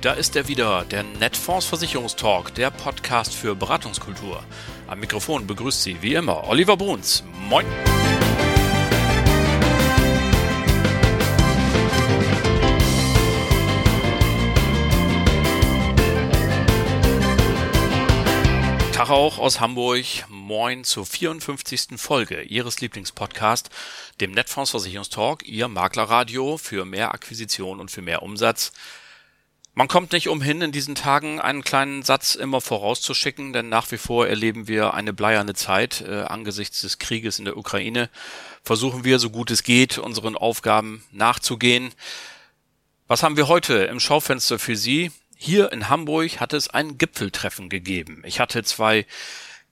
da ist er wieder, der Netfonds Versicherungstalk, der Podcast für Beratungskultur. Am Mikrofon begrüßt Sie wie immer Oliver Bruns. Moin! Tag auch aus Hamburg. Moin zur 54. Folge Ihres Lieblingspodcasts, dem Netfonds Versicherungstalk, Ihr Maklerradio für mehr Akquisition und für mehr Umsatz. Man kommt nicht umhin, in diesen Tagen einen kleinen Satz immer vorauszuschicken, denn nach wie vor erleben wir eine bleierne Zeit. Äh, angesichts des Krieges in der Ukraine versuchen wir, so gut es geht, unseren Aufgaben nachzugehen. Was haben wir heute im Schaufenster für Sie? Hier in Hamburg hat es ein Gipfeltreffen gegeben. Ich hatte zwei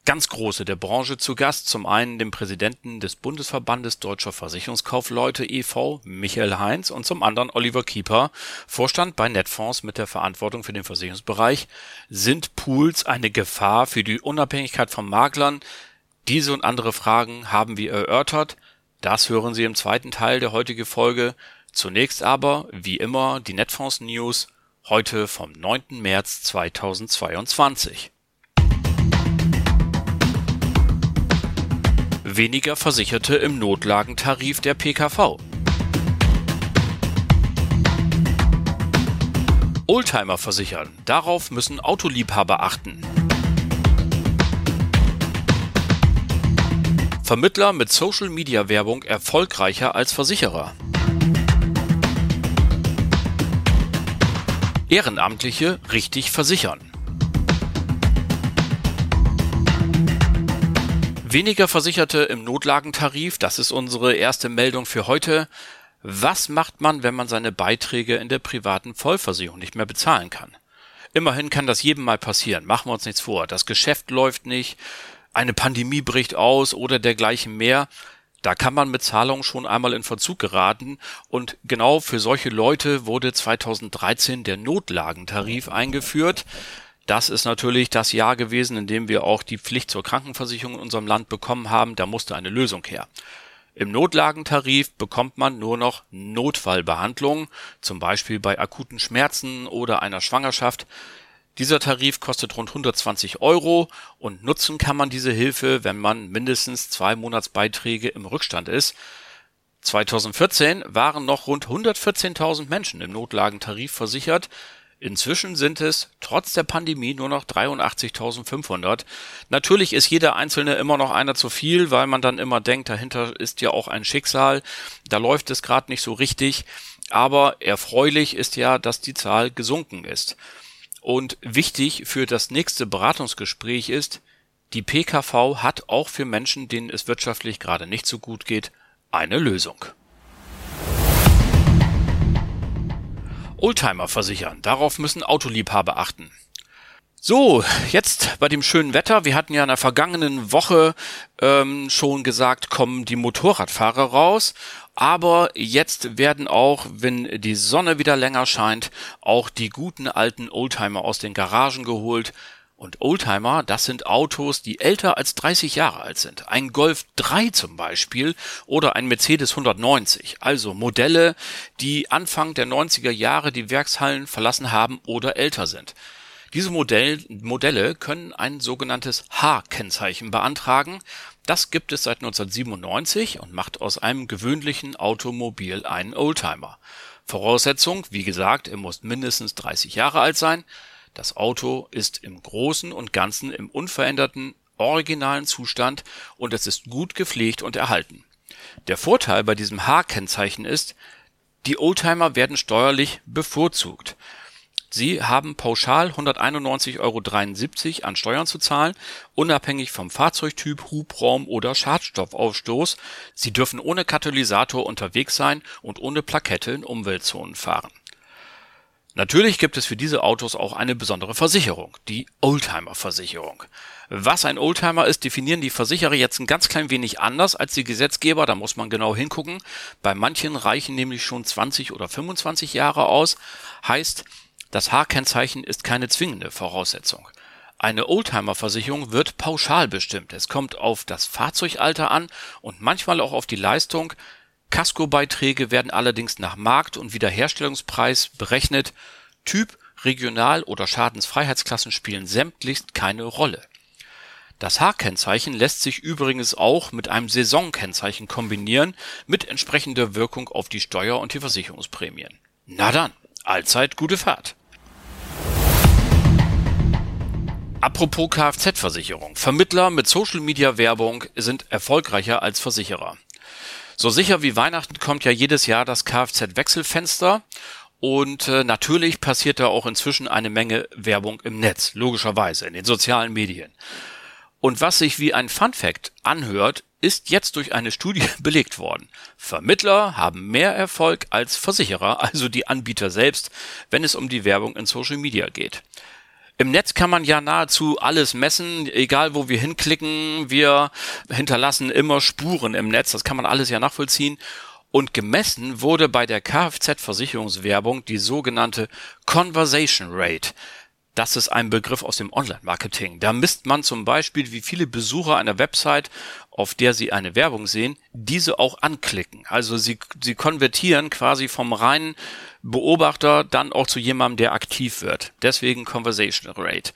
ganz große der Branche zu Gast. Zum einen den Präsidenten des Bundesverbandes Deutscher Versicherungskaufleute e.V., Michael Heinz, und zum anderen Oliver Kieper, Vorstand bei Netfonds mit der Verantwortung für den Versicherungsbereich. Sind Pools eine Gefahr für die Unabhängigkeit von Maklern? Diese und andere Fragen haben wir erörtert. Das hören Sie im zweiten Teil der heutigen Folge. Zunächst aber, wie immer, die Netfonds News Heute vom 9. März 2022. Weniger Versicherte im Notlagentarif der PKV. Oldtimer versichern. Darauf müssen Autoliebhaber achten. Vermittler mit Social-Media-Werbung erfolgreicher als Versicherer. Ehrenamtliche richtig versichern. Weniger Versicherte im Notlagentarif, das ist unsere erste Meldung für heute. Was macht man, wenn man seine Beiträge in der privaten Vollversicherung nicht mehr bezahlen kann? Immerhin kann das jedem mal passieren, machen wir uns nichts vor. Das Geschäft läuft nicht, eine Pandemie bricht aus oder dergleichen mehr. Da kann man mit Zahlungen schon einmal in Verzug geraten und genau für solche Leute wurde 2013 der Notlagentarif eingeführt. Das ist natürlich das Jahr gewesen, in dem wir auch die Pflicht zur Krankenversicherung in unserem Land bekommen haben. Da musste eine Lösung her. Im Notlagentarif bekommt man nur noch Notfallbehandlung, zum Beispiel bei akuten Schmerzen oder einer Schwangerschaft. Dieser Tarif kostet rund 120 Euro und nutzen kann man diese Hilfe, wenn man mindestens zwei Monatsbeiträge im Rückstand ist. 2014 waren noch rund 114.000 Menschen im Notlagentarif versichert. Inzwischen sind es trotz der Pandemie nur noch 83.500. Natürlich ist jeder Einzelne immer noch einer zu viel, weil man dann immer denkt, dahinter ist ja auch ein Schicksal. Da läuft es gerade nicht so richtig. Aber erfreulich ist ja, dass die Zahl gesunken ist. Und wichtig für das nächste Beratungsgespräch ist, die PKV hat auch für Menschen, denen es wirtschaftlich gerade nicht so gut geht, eine Lösung. Oldtimer versichern. Darauf müssen Autoliebhaber achten. So, jetzt bei dem schönen Wetter. Wir hatten ja in der vergangenen Woche ähm, schon gesagt, kommen die Motorradfahrer raus. Aber jetzt werden auch, wenn die Sonne wieder länger scheint, auch die guten alten Oldtimer aus den Garagen geholt. Und Oldtimer, das sind Autos, die älter als 30 Jahre alt sind. Ein Golf 3 zum Beispiel oder ein Mercedes 190. Also Modelle, die Anfang der 90er Jahre die Werkshallen verlassen haben oder älter sind. Diese Modell, Modelle können ein sogenanntes H-Kennzeichen beantragen. Das gibt es seit 1997 und macht aus einem gewöhnlichen Automobil einen Oldtimer. Voraussetzung, wie gesagt, er muss mindestens 30 Jahre alt sein. Das Auto ist im Großen und Ganzen im unveränderten, originalen Zustand und es ist gut gepflegt und erhalten. Der Vorteil bei diesem H-Kennzeichen ist, die Oldtimer werden steuerlich bevorzugt. Sie haben pauschal 191,73 Euro an Steuern zu zahlen, unabhängig vom Fahrzeugtyp, Hubraum oder Schadstoffausstoß. Sie dürfen ohne Katalysator unterwegs sein und ohne Plakette in Umweltzonen fahren. Natürlich gibt es für diese Autos auch eine besondere Versicherung, die Oldtimer-Versicherung. Was ein Oldtimer ist, definieren die Versicherer jetzt ein ganz klein wenig anders als die Gesetzgeber, da muss man genau hingucken. Bei manchen reichen nämlich schon 20 oder 25 Jahre aus, heißt, das H-Kennzeichen ist keine zwingende Voraussetzung. Eine Oldtimer-Versicherung wird pauschal bestimmt. Es kommt auf das Fahrzeugalter an und manchmal auch auf die Leistung. Kaskobeiträge werden allerdings nach Markt- und Wiederherstellungspreis berechnet. Typ Regional- oder Schadensfreiheitsklassen spielen sämtlichst keine Rolle. Das H-Kennzeichen lässt sich übrigens auch mit einem Saisonkennzeichen kombinieren mit entsprechender Wirkung auf die Steuer und die Versicherungsprämien. Na dann, allzeit gute Fahrt. Apropos Kfz-Versicherung. Vermittler mit Social-Media-Werbung sind erfolgreicher als Versicherer. So sicher wie Weihnachten kommt ja jedes Jahr das Kfz-Wechselfenster und äh, natürlich passiert da auch inzwischen eine Menge Werbung im Netz, logischerweise in den sozialen Medien. Und was sich wie ein Fun Fact anhört, ist jetzt durch eine Studie belegt worden. Vermittler haben mehr Erfolg als Versicherer, also die Anbieter selbst, wenn es um die Werbung in Social Media geht. Im Netz kann man ja nahezu alles messen, egal wo wir hinklicken. Wir hinterlassen immer Spuren im Netz, das kann man alles ja nachvollziehen. Und gemessen wurde bei der Kfz-Versicherungswerbung die sogenannte Conversation Rate. Das ist ein Begriff aus dem Online-Marketing. Da misst man zum Beispiel, wie viele Besucher einer Website, auf der sie eine Werbung sehen, diese auch anklicken. Also sie, sie konvertieren quasi vom reinen Beobachter dann auch zu jemandem, der aktiv wird. Deswegen Conversation Rate.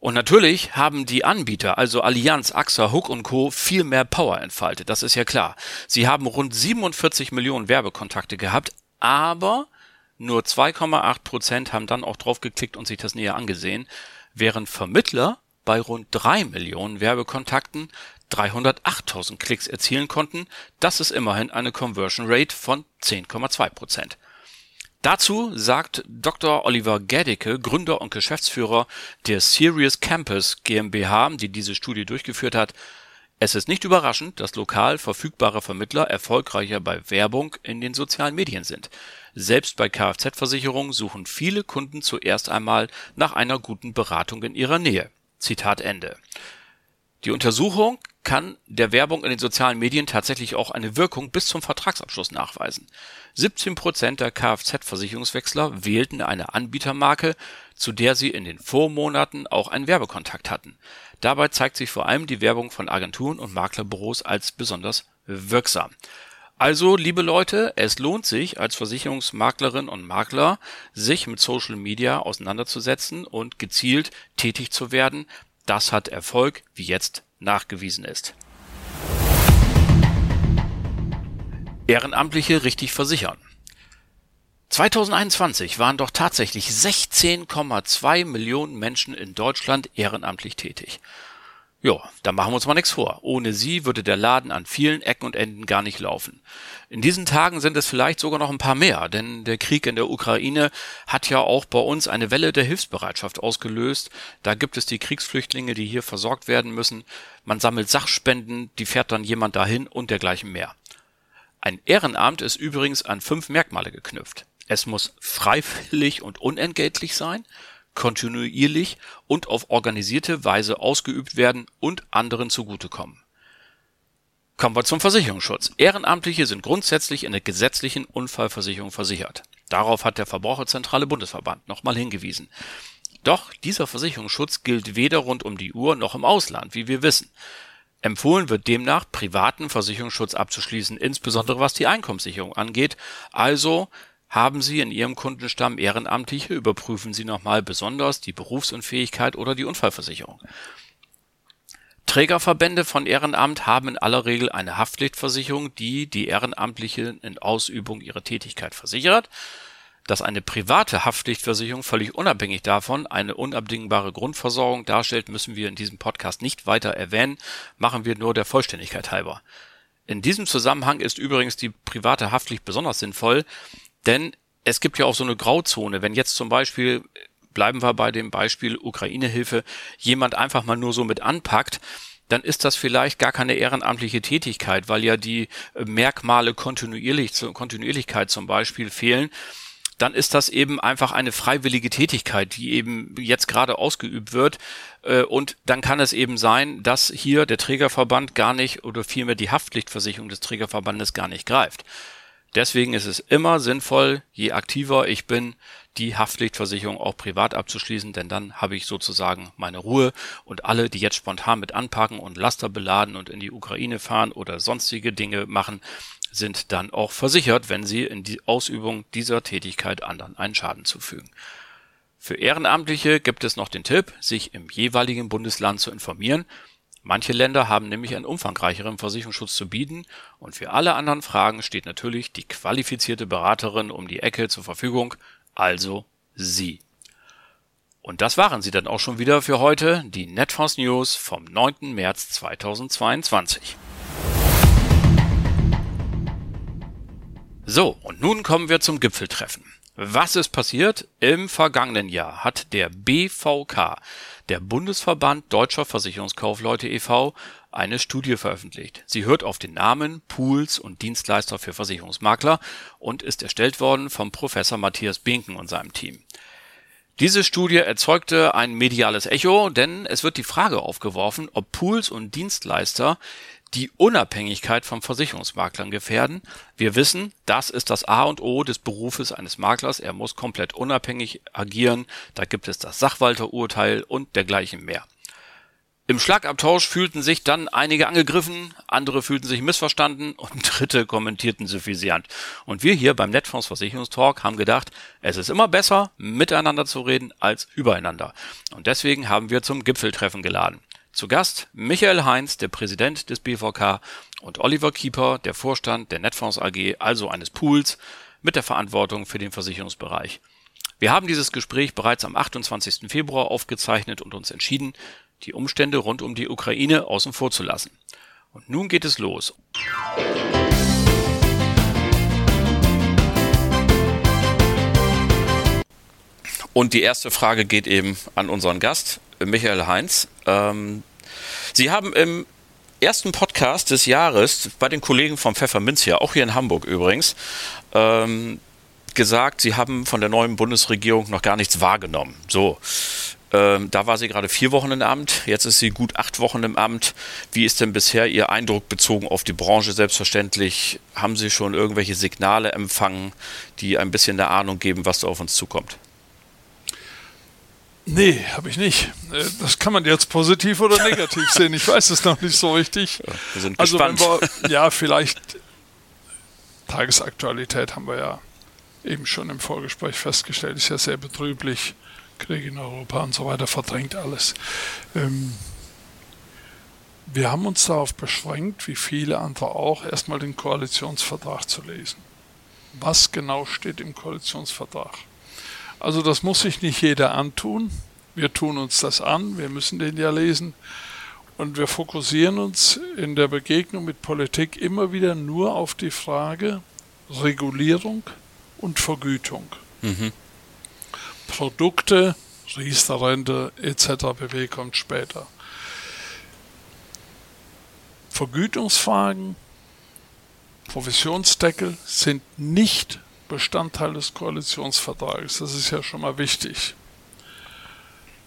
Und natürlich haben die Anbieter, also Allianz, AXA, Hook und Co., viel mehr Power entfaltet. Das ist ja klar. Sie haben rund 47 Millionen Werbekontakte gehabt, aber nur 2,8 Prozent haben dann auch drauf geklickt und sich das näher angesehen, während Vermittler bei rund 3 Millionen Werbekontakten 308.000 Klicks erzielen konnten. Das ist immerhin eine Conversion Rate von 10,2 Prozent. Dazu sagt Dr. Oliver Gädicke, Gründer und Geschäftsführer der Serious Campus GmbH, die diese Studie durchgeführt hat, es ist nicht überraschend, dass lokal verfügbare Vermittler erfolgreicher bei Werbung in den sozialen Medien sind. Selbst bei Kfz-Versicherungen suchen viele Kunden zuerst einmal nach einer guten Beratung in ihrer Nähe. Zitat Ende. Die Untersuchung kann der Werbung in den sozialen Medien tatsächlich auch eine Wirkung bis zum Vertragsabschluss nachweisen. 17 Prozent der Kfz-Versicherungswechsler wählten eine Anbietermarke, zu der sie in den Vormonaten auch einen Werbekontakt hatten. Dabei zeigt sich vor allem die Werbung von Agenturen und Maklerbüros als besonders wirksam. Also, liebe Leute, es lohnt sich als Versicherungsmaklerin und Makler, sich mit Social Media auseinanderzusetzen und gezielt tätig zu werden. Das hat Erfolg, wie jetzt nachgewiesen ist. Ehrenamtliche richtig versichern. 2021 waren doch tatsächlich 16,2 Millionen Menschen in Deutschland ehrenamtlich tätig. Ja, da machen wir uns mal nichts vor. Ohne sie würde der Laden an vielen Ecken und Enden gar nicht laufen. In diesen Tagen sind es vielleicht sogar noch ein paar mehr, denn der Krieg in der Ukraine hat ja auch bei uns eine Welle der Hilfsbereitschaft ausgelöst. Da gibt es die Kriegsflüchtlinge, die hier versorgt werden müssen. Man sammelt Sachspenden, die fährt dann jemand dahin und dergleichen mehr. Ein Ehrenamt ist übrigens an fünf Merkmale geknüpft. Es muss freiwillig und unentgeltlich sein, kontinuierlich und auf organisierte Weise ausgeübt werden und anderen zugutekommen. Kommen wir zum Versicherungsschutz. Ehrenamtliche sind grundsätzlich in der gesetzlichen Unfallversicherung versichert. Darauf hat der Verbraucherzentrale Bundesverband nochmal hingewiesen. Doch dieser Versicherungsschutz gilt weder rund um die Uhr noch im Ausland, wie wir wissen. Empfohlen wird demnach, privaten Versicherungsschutz abzuschließen, insbesondere was die Einkommenssicherung angeht, also haben Sie in Ihrem Kundenstamm Ehrenamtliche, überprüfen Sie nochmal besonders die Berufsunfähigkeit oder die Unfallversicherung. Trägerverbände von Ehrenamt haben in aller Regel eine Haftpflichtversicherung, die die Ehrenamtlichen in Ausübung ihrer Tätigkeit versichert. Dass eine private Haftpflichtversicherung völlig unabhängig davon eine unabdingbare Grundversorgung darstellt, müssen wir in diesem Podcast nicht weiter erwähnen, machen wir nur der Vollständigkeit halber. In diesem Zusammenhang ist übrigens die private Haftpflicht besonders sinnvoll, denn es gibt ja auch so eine Grauzone. Wenn jetzt zum Beispiel, bleiben wir bei dem Beispiel Ukraine-Hilfe, jemand einfach mal nur so mit anpackt, dann ist das vielleicht gar keine ehrenamtliche Tätigkeit, weil ja die Merkmale kontinuierlich, Kontinuierlichkeit zum Beispiel fehlen dann ist das eben einfach eine freiwillige Tätigkeit, die eben jetzt gerade ausgeübt wird. Äh, und dann kann es eben sein, dass hier der Trägerverband gar nicht oder vielmehr die Haftpflichtversicherung des Trägerverbandes gar nicht greift. Deswegen ist es immer sinnvoll, je aktiver ich bin, die Haftpflichtversicherung auch privat abzuschließen, denn dann habe ich sozusagen meine Ruhe und alle, die jetzt spontan mit anpacken und Laster beladen und in die Ukraine fahren oder sonstige Dinge machen, sind dann auch versichert, wenn sie in die Ausübung dieser Tätigkeit anderen einen Schaden zufügen. Für Ehrenamtliche gibt es noch den Tipp, sich im jeweiligen Bundesland zu informieren. Manche Länder haben nämlich einen umfangreicheren Versicherungsschutz zu bieten und für alle anderen Fragen steht natürlich die qualifizierte Beraterin um die Ecke zur Verfügung, also Sie. Und das waren sie dann auch schon wieder für heute, die Netfonds News vom 9. März 2022. So, und nun kommen wir zum Gipfeltreffen. Was ist passiert? Im vergangenen Jahr hat der BVK, der Bundesverband Deutscher Versicherungskaufleute e.V., eine Studie veröffentlicht. Sie hört auf den Namen Pools und Dienstleister für Versicherungsmakler und ist erstellt worden vom Professor Matthias Binken und seinem Team. Diese Studie erzeugte ein mediales Echo, denn es wird die Frage aufgeworfen, ob Pools und Dienstleister die Unabhängigkeit von Versicherungsmaklern gefährden. Wir wissen, das ist das A und O des Berufes eines Maklers. Er muss komplett unabhängig agieren. Da gibt es das Sachwalterurteil und dergleichen mehr. Im Schlagabtausch fühlten sich dann einige angegriffen, andere fühlten sich missverstanden und dritte kommentierten suffisant. Und wir hier beim Netfonds Versicherungstalk haben gedacht, es ist immer besser, miteinander zu reden als übereinander. Und deswegen haben wir zum Gipfeltreffen geladen. Zu Gast Michael Heinz, der Präsident des BVK und Oliver Kieper, der Vorstand der Netfonds AG, also eines Pools mit der Verantwortung für den Versicherungsbereich. Wir haben dieses Gespräch bereits am 28. Februar aufgezeichnet und uns entschieden, die Umstände rund um die Ukraine außen vor zu lassen. Und nun geht es los. Und die erste Frage geht eben an unseren Gast, Michael Heinz. Ähm, Sie haben im ersten Podcast des Jahres bei den Kollegen vom Pfefferminz hier, auch hier in Hamburg übrigens, ähm, gesagt, Sie haben von der neuen Bundesregierung noch gar nichts wahrgenommen. So. Ähm, da war sie gerade vier Wochen im Amt, jetzt ist sie gut acht Wochen im Amt. Wie ist denn bisher Ihr Eindruck bezogen auf die Branche selbstverständlich? Haben Sie schon irgendwelche Signale empfangen, die ein bisschen eine Ahnung geben, was da auf uns zukommt? Nee, habe ich nicht. Äh, das kann man jetzt positiv oder negativ sehen. Ich weiß es noch nicht so richtig. Ja, wir sind also gespannt. Wir, ja, vielleicht Tagesaktualität haben wir ja eben schon im Vorgespräch festgestellt, ist ja sehr betrüblich. Krieg in Europa und so weiter verdrängt alles. Ähm, wir haben uns darauf beschränkt, wie viele andere auch, erstmal den Koalitionsvertrag zu lesen. Was genau steht im Koalitionsvertrag? Also das muss sich nicht jeder antun. Wir tun uns das an, wir müssen den ja lesen. Und wir fokussieren uns in der Begegnung mit Politik immer wieder nur auf die Frage Regulierung und Vergütung. Mhm. Produkte, Riester-Rente etc. BW kommt später. Vergütungsfragen, Provisionsdeckel sind nicht Bestandteil des Koalitionsvertrages. Das ist ja schon mal wichtig.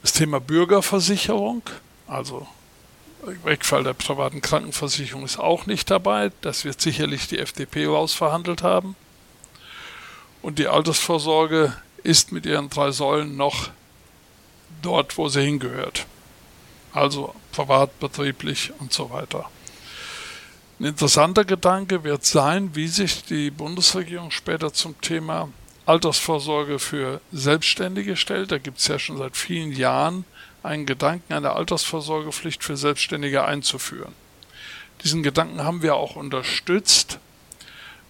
Das Thema Bürgerversicherung, also Wegfall der privaten Krankenversicherung ist auch nicht dabei. Das wird sicherlich die FDP rausverhandelt haben. Und die Altersvorsorge ist mit ihren drei Säulen noch dort, wo sie hingehört. Also privat, betrieblich und so weiter. Ein interessanter Gedanke wird sein, wie sich die Bundesregierung später zum Thema Altersvorsorge für Selbstständige stellt. Da gibt es ja schon seit vielen Jahren einen Gedanken, eine Altersvorsorgepflicht für Selbstständige einzuführen. Diesen Gedanken haben wir auch unterstützt.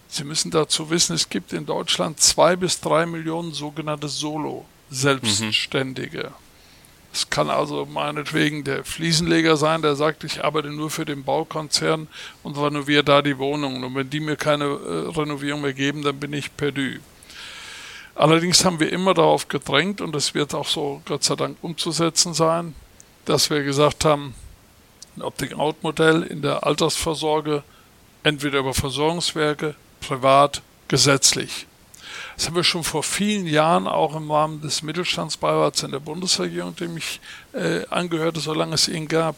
Sie müssen dazu wissen, es gibt in Deutschland zwei bis drei Millionen sogenannte Solo-Selbstständige. Mhm. Es kann also meinetwegen der Fliesenleger sein, der sagt, ich arbeite nur für den Baukonzern und renoviere da die Wohnungen. Und wenn die mir keine äh, Renovierung mehr geben, dann bin ich perdu. Allerdings haben wir immer darauf gedrängt, und das wird auch so Gott sei Dank umzusetzen sein, dass wir gesagt haben, ein Opting-out-Modell in der Altersvorsorge, entweder über Versorgungswerke, privat, gesetzlich. Das haben wir schon vor vielen Jahren auch im Rahmen des Mittelstandsbeirats in der Bundesregierung, dem ich äh, angehörte, solange es ihn gab,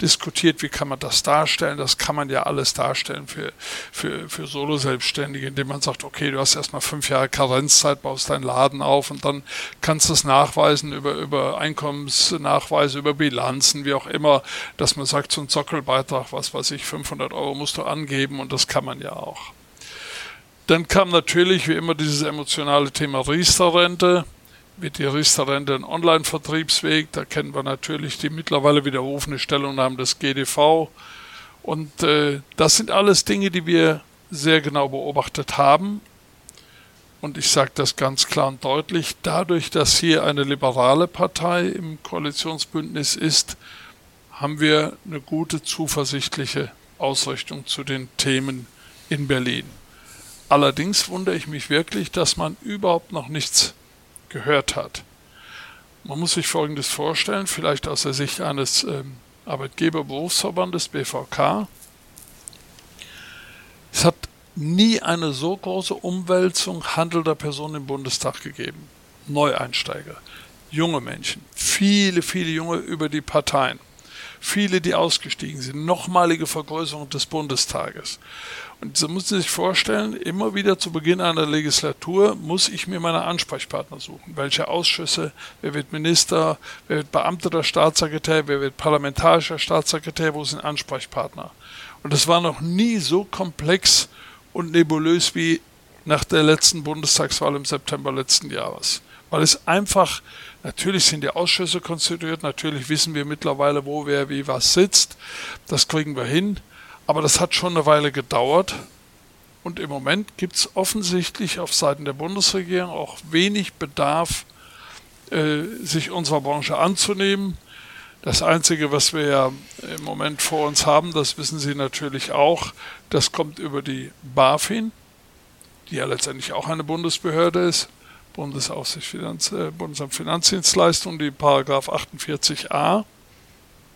diskutiert, wie kann man das darstellen. Das kann man ja alles darstellen für, für, für Solo-Selbstständige, indem man sagt, okay, du hast erstmal fünf Jahre Karenzzeit, baust deinen Laden auf und dann kannst du es nachweisen über, über Einkommensnachweise, über Bilanzen, wie auch immer, dass man sagt, so ein Zockelbeitrag, was weiß ich, 500 Euro musst du angeben und das kann man ja auch. Dann kam natürlich wie immer dieses emotionale Thema Riester-Rente. wird die Riester-Rente ein Online-Vertriebsweg. Da kennen wir natürlich die mittlerweile widerrufene Stellungnahme des GDV. Und äh, das sind alles Dinge, die wir sehr genau beobachtet haben. Und ich sage das ganz klar und deutlich, dadurch, dass hier eine liberale Partei im Koalitionsbündnis ist, haben wir eine gute, zuversichtliche Ausrichtung zu den Themen in Berlin. Allerdings wundere ich mich wirklich, dass man überhaupt noch nichts gehört hat. Man muss sich Folgendes vorstellen, vielleicht aus der Sicht eines ähm, Arbeitgeberberufsverbandes BVK. Es hat nie eine so große Umwälzung handelnder Personen im Bundestag gegeben. Neueinsteiger, junge Menschen, viele, viele junge über die Parteien, viele, die ausgestiegen sind, nochmalige Vergrößerung des Bundestages. Und muss man sich vorstellen, immer wieder zu Beginn einer Legislatur muss ich mir meine Ansprechpartner suchen. Welche Ausschüsse, wer wird Minister, wer wird beamteter Staatssekretär, wer wird parlamentarischer Staatssekretär, wo sind Ansprechpartner. Und das war noch nie so komplex und nebulös wie nach der letzten Bundestagswahl im September letzten Jahres. Weil es einfach, natürlich sind die Ausschüsse konstituiert, natürlich wissen wir mittlerweile, wo wer wie was sitzt. Das kriegen wir hin. Aber das hat schon eine Weile gedauert. Und im Moment gibt es offensichtlich auf Seiten der Bundesregierung auch wenig Bedarf, äh, sich unserer Branche anzunehmen. Das Einzige, was wir ja im Moment vor uns haben, das wissen Sie natürlich auch, das kommt über die BaFin, die ja letztendlich auch eine Bundesbehörde ist, Bundesaufsicht Finanz, äh, Bundesamt Finanzdienstleistung, die Paragraph 48a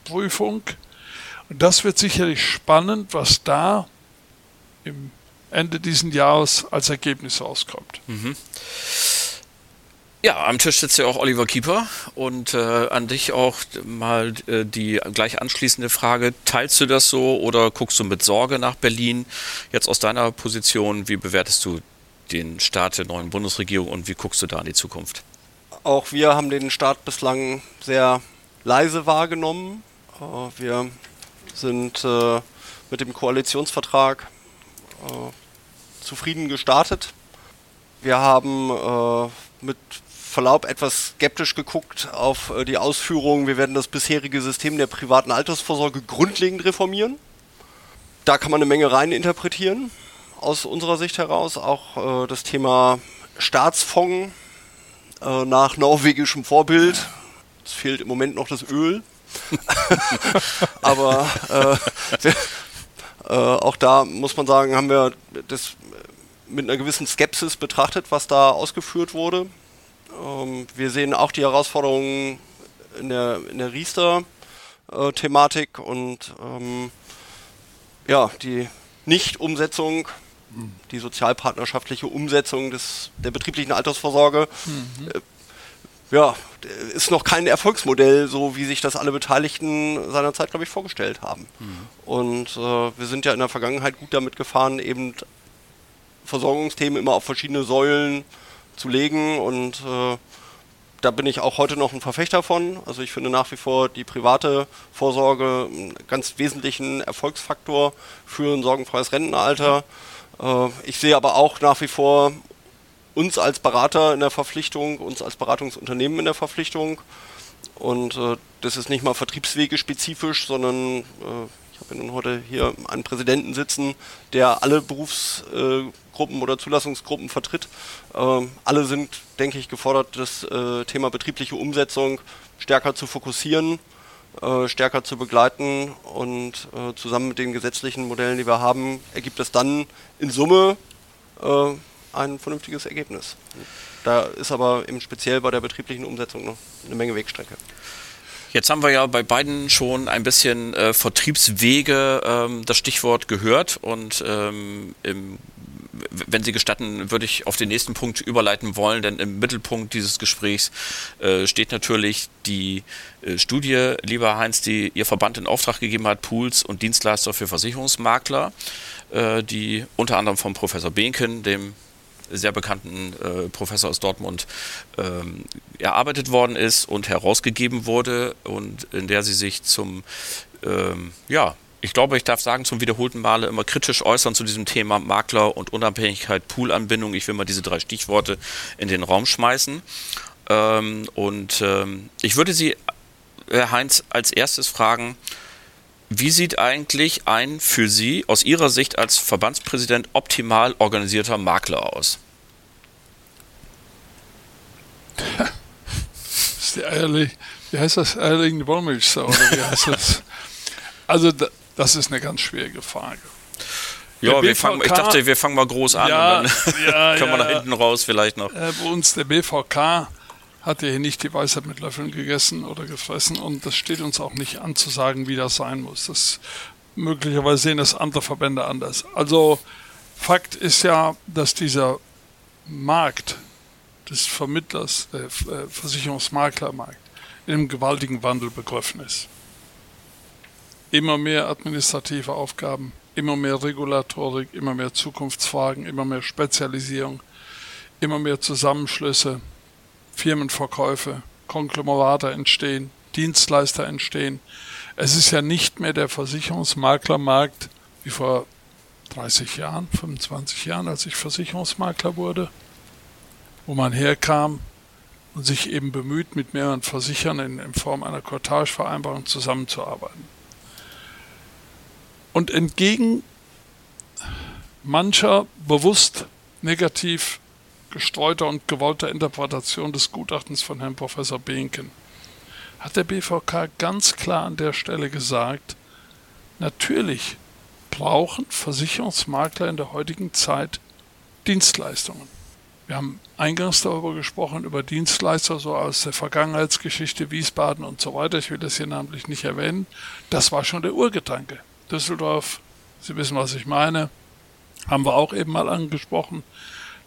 Prüfung. Und das wird sicherlich spannend, was da im Ende dieses Jahres als Ergebnis rauskommt. Mhm. Ja, am Tisch sitzt ja auch Oliver Kieper und äh, an dich auch mal äh, die gleich anschließende Frage. Teilst du das so oder guckst du mit Sorge nach Berlin? Jetzt aus deiner Position, wie bewertest du den Start der neuen Bundesregierung und wie guckst du da in die Zukunft? Auch wir haben den Start bislang sehr leise wahrgenommen. Äh, wir sind äh, mit dem Koalitionsvertrag äh, zufrieden gestartet. Wir haben äh, mit Verlaub etwas skeptisch geguckt auf äh, die Ausführungen, wir werden das bisherige System der privaten Altersvorsorge grundlegend reformieren. Da kann man eine Menge rein interpretieren, aus unserer Sicht heraus. Auch äh, das Thema Staatsfonds nach norwegischem Vorbild. Es fehlt im Moment noch das Öl. Aber äh, äh, auch da muss man sagen, haben wir das mit einer gewissen Skepsis betrachtet, was da ausgeführt wurde. Ähm, wir sehen auch die Herausforderungen in der, in der Riester-Thematik und ähm, ja, die Nicht-Umsetzung, die sozialpartnerschaftliche Umsetzung des, der betrieblichen Altersvorsorge mhm. Ja, ist noch kein Erfolgsmodell, so wie sich das alle Beteiligten seinerzeit, glaube ich, vorgestellt haben. Mhm. Und äh, wir sind ja in der Vergangenheit gut damit gefahren, eben Versorgungsthemen immer auf verschiedene Säulen zu legen und äh, da bin ich auch heute noch ein Verfechter von. Also ich finde nach wie vor die private Vorsorge einen ganz wesentlichen Erfolgsfaktor für ein sorgenfreies Rentenalter. Äh, ich sehe aber auch nach wie vor uns als Berater in der Verpflichtung, uns als Beratungsunternehmen in der Verpflichtung. Und äh, das ist nicht mal vertriebswege spezifisch, sondern äh, ich habe nun heute hier einen Präsidenten sitzen, der alle Berufsgruppen oder Zulassungsgruppen vertritt. Ähm, alle sind, denke ich, gefordert, das äh, Thema betriebliche Umsetzung stärker zu fokussieren, äh, stärker zu begleiten und äh, zusammen mit den gesetzlichen Modellen, die wir haben, ergibt es dann in Summe äh, ein vernünftiges Ergebnis. Da ist aber im speziell bei der betrieblichen Umsetzung noch eine Menge Wegstrecke. Jetzt haben wir ja bei beiden schon ein bisschen äh, Vertriebswege ähm, das Stichwort gehört und ähm, im, wenn Sie gestatten, würde ich auf den nächsten Punkt überleiten wollen, denn im Mittelpunkt dieses Gesprächs äh, steht natürlich die äh, Studie, lieber Heinz, die Ihr Verband in Auftrag gegeben hat, Pools und Dienstleister für Versicherungsmakler, äh, die unter anderem vom Professor Behnken, dem sehr bekannten äh, Professor aus Dortmund ähm, erarbeitet worden ist und herausgegeben wurde und in der sie sich zum, ähm, ja, ich glaube, ich darf sagen, zum wiederholten Male immer kritisch äußern zu diesem Thema Makler und Unabhängigkeit, Poolanbindung. Ich will mal diese drei Stichworte in den Raum schmeißen. Ähm, und ähm, ich würde Sie, Herr Heinz, als erstes fragen, wie sieht eigentlich ein für Sie aus Ihrer Sicht als Verbandspräsident optimal organisierter Makler aus? das ist die wie heißt das? Eierlegende Wollmilchsau, oder wie heißt das? Also, das ist eine ganz schwierige Frage. Ja, wir fangen, ich dachte, wir fangen mal groß an ja, und dann ja, können wir ja, da hinten raus vielleicht noch. Äh, bei uns der BVK hat ja hier nicht die Weisheit mit Löffeln gegessen oder gefressen und das steht uns auch nicht an zu sagen, wie das sein muss. Das möglicherweise sehen das andere Verbände anders. Also Fakt ist ja, dass dieser Markt des Vermittlers, der äh, Versicherungsmaklermarkt, in einem gewaltigen Wandel begriffen ist. Immer mehr administrative Aufgaben, immer mehr Regulatorik, immer mehr Zukunftsfragen, immer mehr Spezialisierung, immer mehr Zusammenschlüsse, Firmenverkäufe, Konglomerate entstehen, Dienstleister entstehen. Es ist ja nicht mehr der Versicherungsmaklermarkt wie vor 30 Jahren, 25 Jahren, als ich Versicherungsmakler wurde, wo man herkam und sich eben bemüht, mit mehreren Versichern in, in Form einer Cortage-Vereinbarung zusammenzuarbeiten. Und entgegen mancher bewusst negativ gestreuter und gewollter Interpretation des Gutachtens von Herrn Professor Behnken hat der BVK ganz klar an der Stelle gesagt, natürlich brauchen Versicherungsmakler in der heutigen Zeit Dienstleistungen. Wir haben eingangs darüber gesprochen, über Dienstleister so aus der Vergangenheitsgeschichte Wiesbaden und so weiter. Ich will das hier namentlich nicht erwähnen. Das war schon der Urgedanke. Düsseldorf, Sie wissen, was ich meine, haben wir auch eben mal angesprochen.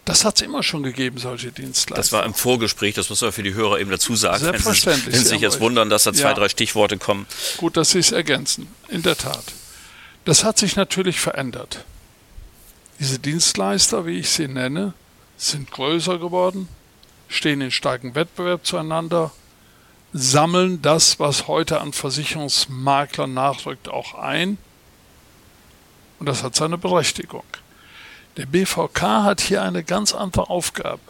Das hat es immer schon gegeben, solche Dienstleister. Das war im Vorgespräch, das muss man für die Hörer eben dazu sagen. Selbstverständlich. Wenn Sie, sich jetzt wundern, dass da zwei, ja. drei Stichworte kommen. Gut, dass Sie es ergänzen. In der Tat. Das hat sich natürlich verändert. Diese Dienstleister, wie ich sie nenne, sind größer geworden, stehen in starkem Wettbewerb zueinander, sammeln das, was heute an Versicherungsmaklern nachrückt, auch ein und das hat seine Berechtigung. Der BVK hat hier eine ganz andere Aufgabe.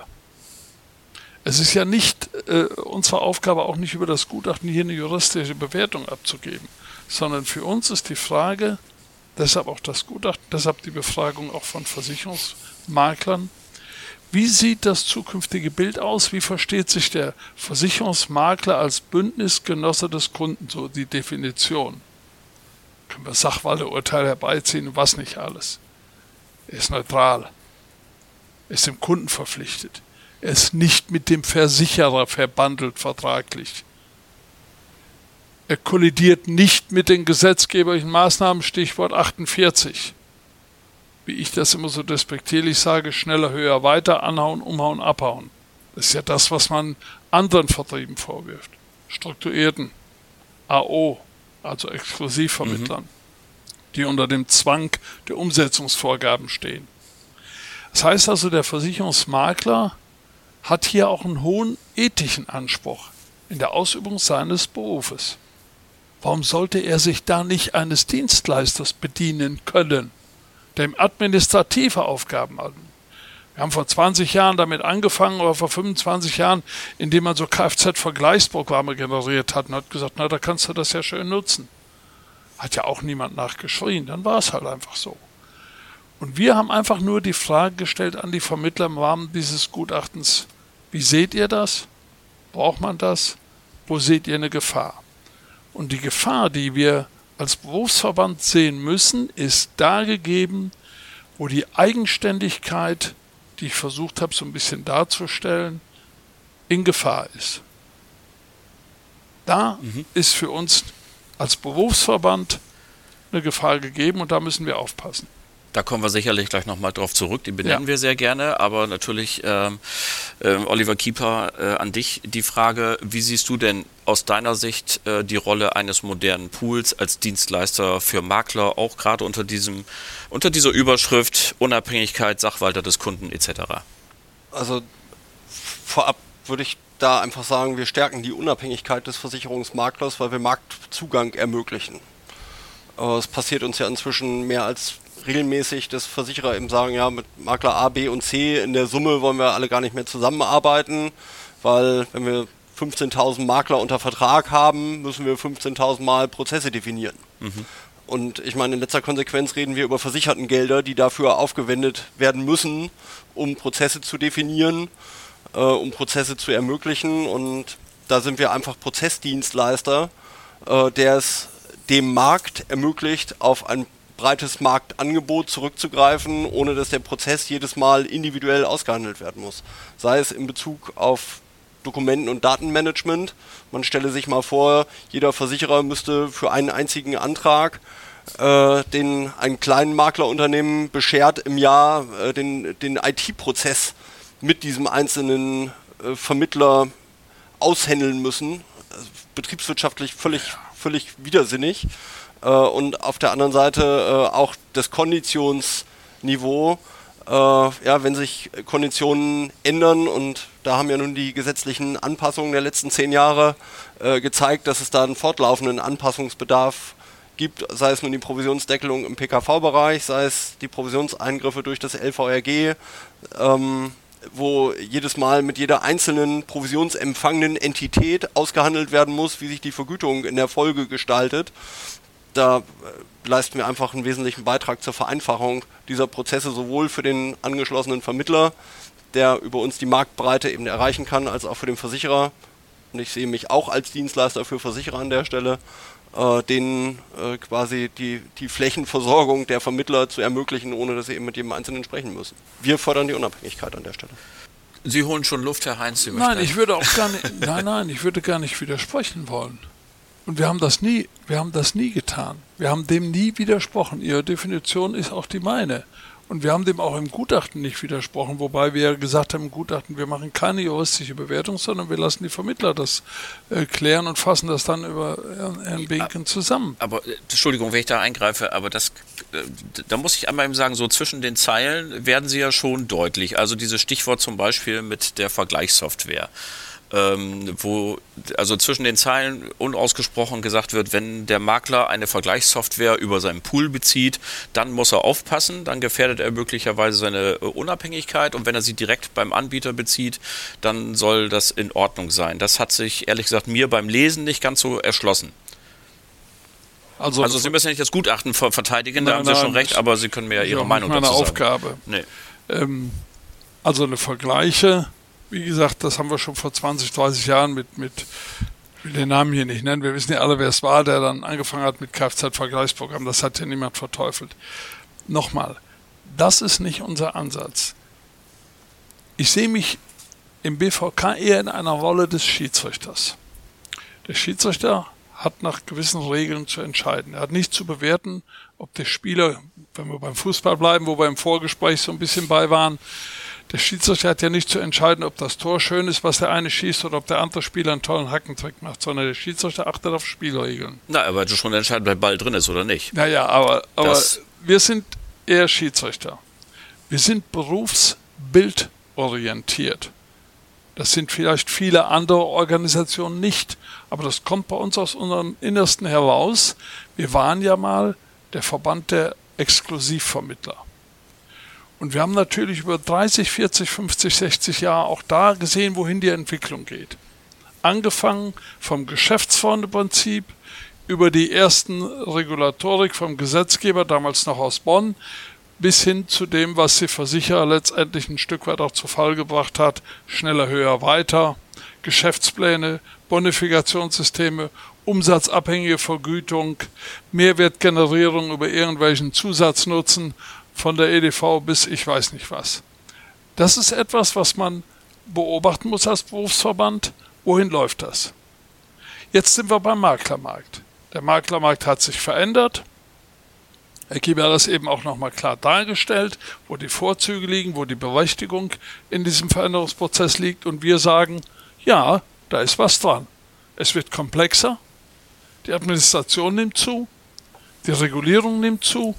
Es ist ja nicht äh, unsere Aufgabe, auch nicht über das Gutachten hier eine juristische Bewertung abzugeben, sondern für uns ist die Frage, deshalb auch das Gutachten, deshalb die Befragung auch von Versicherungsmaklern, wie sieht das zukünftige Bild aus? Wie versteht sich der Versicherungsmakler als Bündnisgenosse des Kunden, so die Definition? können wir Sachwaldeurteil herbeiziehen, was nicht alles. Er ist neutral. Er ist dem Kunden verpflichtet. Er ist nicht mit dem Versicherer verbandelt vertraglich. Er kollidiert nicht mit den gesetzgeberischen Maßnahmen, Stichwort 48. Wie ich das immer so despektierlich sage, schneller, höher, weiter, anhauen, umhauen, abhauen. Das ist ja das, was man anderen Vertrieben vorwirft. Strukturierten, AO, also Exklusivvermittlern, mhm. Die unter dem Zwang der Umsetzungsvorgaben stehen. Das heißt also, der Versicherungsmakler hat hier auch einen hohen ethischen Anspruch in der Ausübung seines Berufes. Warum sollte er sich da nicht eines Dienstleisters bedienen können, der ihm administrative Aufgaben hat? Wir haben vor 20 Jahren damit angefangen oder vor 25 Jahren, indem man so Kfz-Vergleichsprogramme generiert hat und hat gesagt, na, da kannst du das ja schön nutzen. Hat ja auch niemand nachgeschrien, dann war es halt einfach so. Und wir haben einfach nur die Frage gestellt an die Vermittler im Rahmen dieses Gutachtens, wie seht ihr das? Braucht man das? Wo seht ihr eine Gefahr? Und die Gefahr, die wir als Berufsverband sehen müssen, ist da gegeben, wo die Eigenständigkeit die ich versucht habe, so ein bisschen darzustellen, in Gefahr ist. Da mhm. ist für uns als Berufsverband eine Gefahr gegeben und da müssen wir aufpassen. Da kommen wir sicherlich gleich nochmal drauf zurück. Die benennen ja. wir sehr gerne. Aber natürlich, ähm, äh, Oliver Kieper, äh, an dich die Frage, wie siehst du denn aus deiner Sicht äh, die Rolle eines modernen Pools als Dienstleister für Makler, auch gerade unter diesem, unter dieser Überschrift Unabhängigkeit, Sachwalter des Kunden etc.? Also vorab würde ich da einfach sagen, wir stärken die Unabhängigkeit des Versicherungsmaklers, weil wir Marktzugang ermöglichen. Es passiert uns ja inzwischen mehr als regelmäßig, dass Versicherer eben sagen, ja, mit Makler A, B und C in der Summe wollen wir alle gar nicht mehr zusammenarbeiten. weil wenn wir 15.000 Makler unter Vertrag haben, müssen wir 15.000 Mal Prozesse definieren. Mhm. Und ich meine, in letzter Konsequenz reden wir über Versichertengelder, die dafür aufgewendet werden müssen, um Prozesse zu definieren, äh, um Prozesse zu ermöglichen. Und da sind wir einfach Prozessdienstleister, äh, der es dem Markt ermöglicht, auf ein breites Marktangebot zurückzugreifen, ohne dass der Prozess jedes Mal individuell ausgehandelt werden muss. Sei es in Bezug auf Dokumenten- und Datenmanagement. Man stelle sich mal vor, jeder Versicherer müsste für einen einzigen Antrag, äh, den ein kleinen Maklerunternehmen beschert, im Jahr äh, den, den IT-Prozess mit diesem einzelnen äh, Vermittler aushändeln müssen. Also betriebswirtschaftlich völlig, völlig widersinnig. Äh, und auf der anderen Seite äh, auch das Konditionsniveau äh, ja, wenn sich Konditionen ändern und da haben ja nun die gesetzlichen Anpassungen der letzten zehn Jahre äh, gezeigt, dass es da einen fortlaufenden Anpassungsbedarf gibt, sei es nun die Provisionsdeckelung im PKV-Bereich, sei es die Provisionseingriffe durch das LVRG, ähm, wo jedes Mal mit jeder einzelnen provisionsempfangenen Entität ausgehandelt werden muss, wie sich die Vergütung in der Folge gestaltet. Da äh, leisten wir einfach einen wesentlichen Beitrag zur Vereinfachung dieser Prozesse, sowohl für den angeschlossenen Vermittler, der über uns die Marktbreite eben erreichen kann, als auch für den Versicherer. Und ich sehe mich auch als Dienstleister für Versicherer an der Stelle, äh, denen äh, quasi die, die Flächenversorgung der Vermittler zu ermöglichen, ohne dass sie eben mit jedem Einzelnen sprechen müssen. Wir fördern die Unabhängigkeit an der Stelle. Sie holen schon Luft, Herr Heinz. Sie nein, ich würde auch gar nicht, nein, nein, ich würde gar nicht widersprechen wollen. Und wir haben das nie, wir haben das nie getan. Wir haben dem nie widersprochen. Ihre Definition ist auch die meine. Und wir haben dem auch im Gutachten nicht widersprochen, wobei wir gesagt haben im Gutachten, wir machen keine juristische Bewertung, sondern wir lassen die Vermittler das äh, klären und fassen das dann über Herrn Binken zusammen. Aber, äh, Entschuldigung, wenn ich da eingreife, aber das, äh, da muss ich einmal eben sagen, so zwischen den Zeilen werden sie ja schon deutlich. Also dieses Stichwort zum Beispiel mit der Vergleichssoftware ähm, wo also zwischen den Zeilen unausgesprochen gesagt wird, wenn der Makler eine Vergleichssoftware über seinen Pool bezieht, dann muss er aufpassen, dann gefährdet er möglicherweise seine äh, Unabhängigkeit und wenn er sie direkt beim Anbieter bezieht, dann soll das in Ordnung sein. Das hat sich ehrlich gesagt mir beim Lesen nicht ganz so erschlossen. Also, also Sie müssen ja nicht das Gutachten verteidigen, nein, da haben Sie nein, schon recht, aber Sie können mir ja Ihre Meinung dazu sagen. Aufgabe. Nee. Ähm, also eine Vergleiche wie gesagt, das haben wir schon vor 20, 30 Jahren mit, mit ich will den Namen hier nicht nennen, wir wissen ja alle, wer es war, der dann angefangen hat mit Kfz-Vergleichsprogramm, das hat ja niemand verteufelt. Nochmal, das ist nicht unser Ansatz. Ich sehe mich im BVK eher in einer Rolle des Schiedsrichters. Der Schiedsrichter hat nach gewissen Regeln zu entscheiden. Er hat nicht zu bewerten, ob der Spieler, wenn wir beim Fußball bleiben, wo wir im Vorgespräch so ein bisschen bei waren, der Schiedsrichter hat ja nicht zu entscheiden, ob das Tor schön ist, was der eine schießt, oder ob der andere Spieler einen tollen Hackentrick macht, sondern der Schiedsrichter achtet auf Spielregeln. Na, aber du schon entscheiden, ob der Ball drin ist oder nicht. Naja, aber, aber wir sind eher Schiedsrichter. Wir sind berufsbildorientiert. Das sind vielleicht viele andere Organisationen nicht, aber das kommt bei uns aus unserem Innersten heraus. Wir waren ja mal der Verband der Exklusivvermittler. Und wir haben natürlich über 30, 40, 50, 60 Jahre auch da gesehen, wohin die Entwicklung geht. Angefangen vom Geschäftsfreundeprinzip über die ersten Regulatorik vom Gesetzgeber, damals noch aus Bonn, bis hin zu dem, was die Versicherer letztendlich ein Stück weit auch zu Fall gebracht hat, schneller, höher, weiter, Geschäftspläne, Bonifikationssysteme, umsatzabhängige Vergütung, Mehrwertgenerierung über irgendwelchen Zusatznutzen von der EDV bis ich weiß nicht was. Das ist etwas, was man beobachten muss als Berufsverband. Wohin läuft das? Jetzt sind wir beim Maklermarkt. Der Maklermarkt hat sich verändert. Herr Kieber hat das eben auch nochmal klar dargestellt, wo die Vorzüge liegen, wo die Berechtigung in diesem Veränderungsprozess liegt. Und wir sagen, ja, da ist was dran. Es wird komplexer, die Administration nimmt zu, die Regulierung nimmt zu,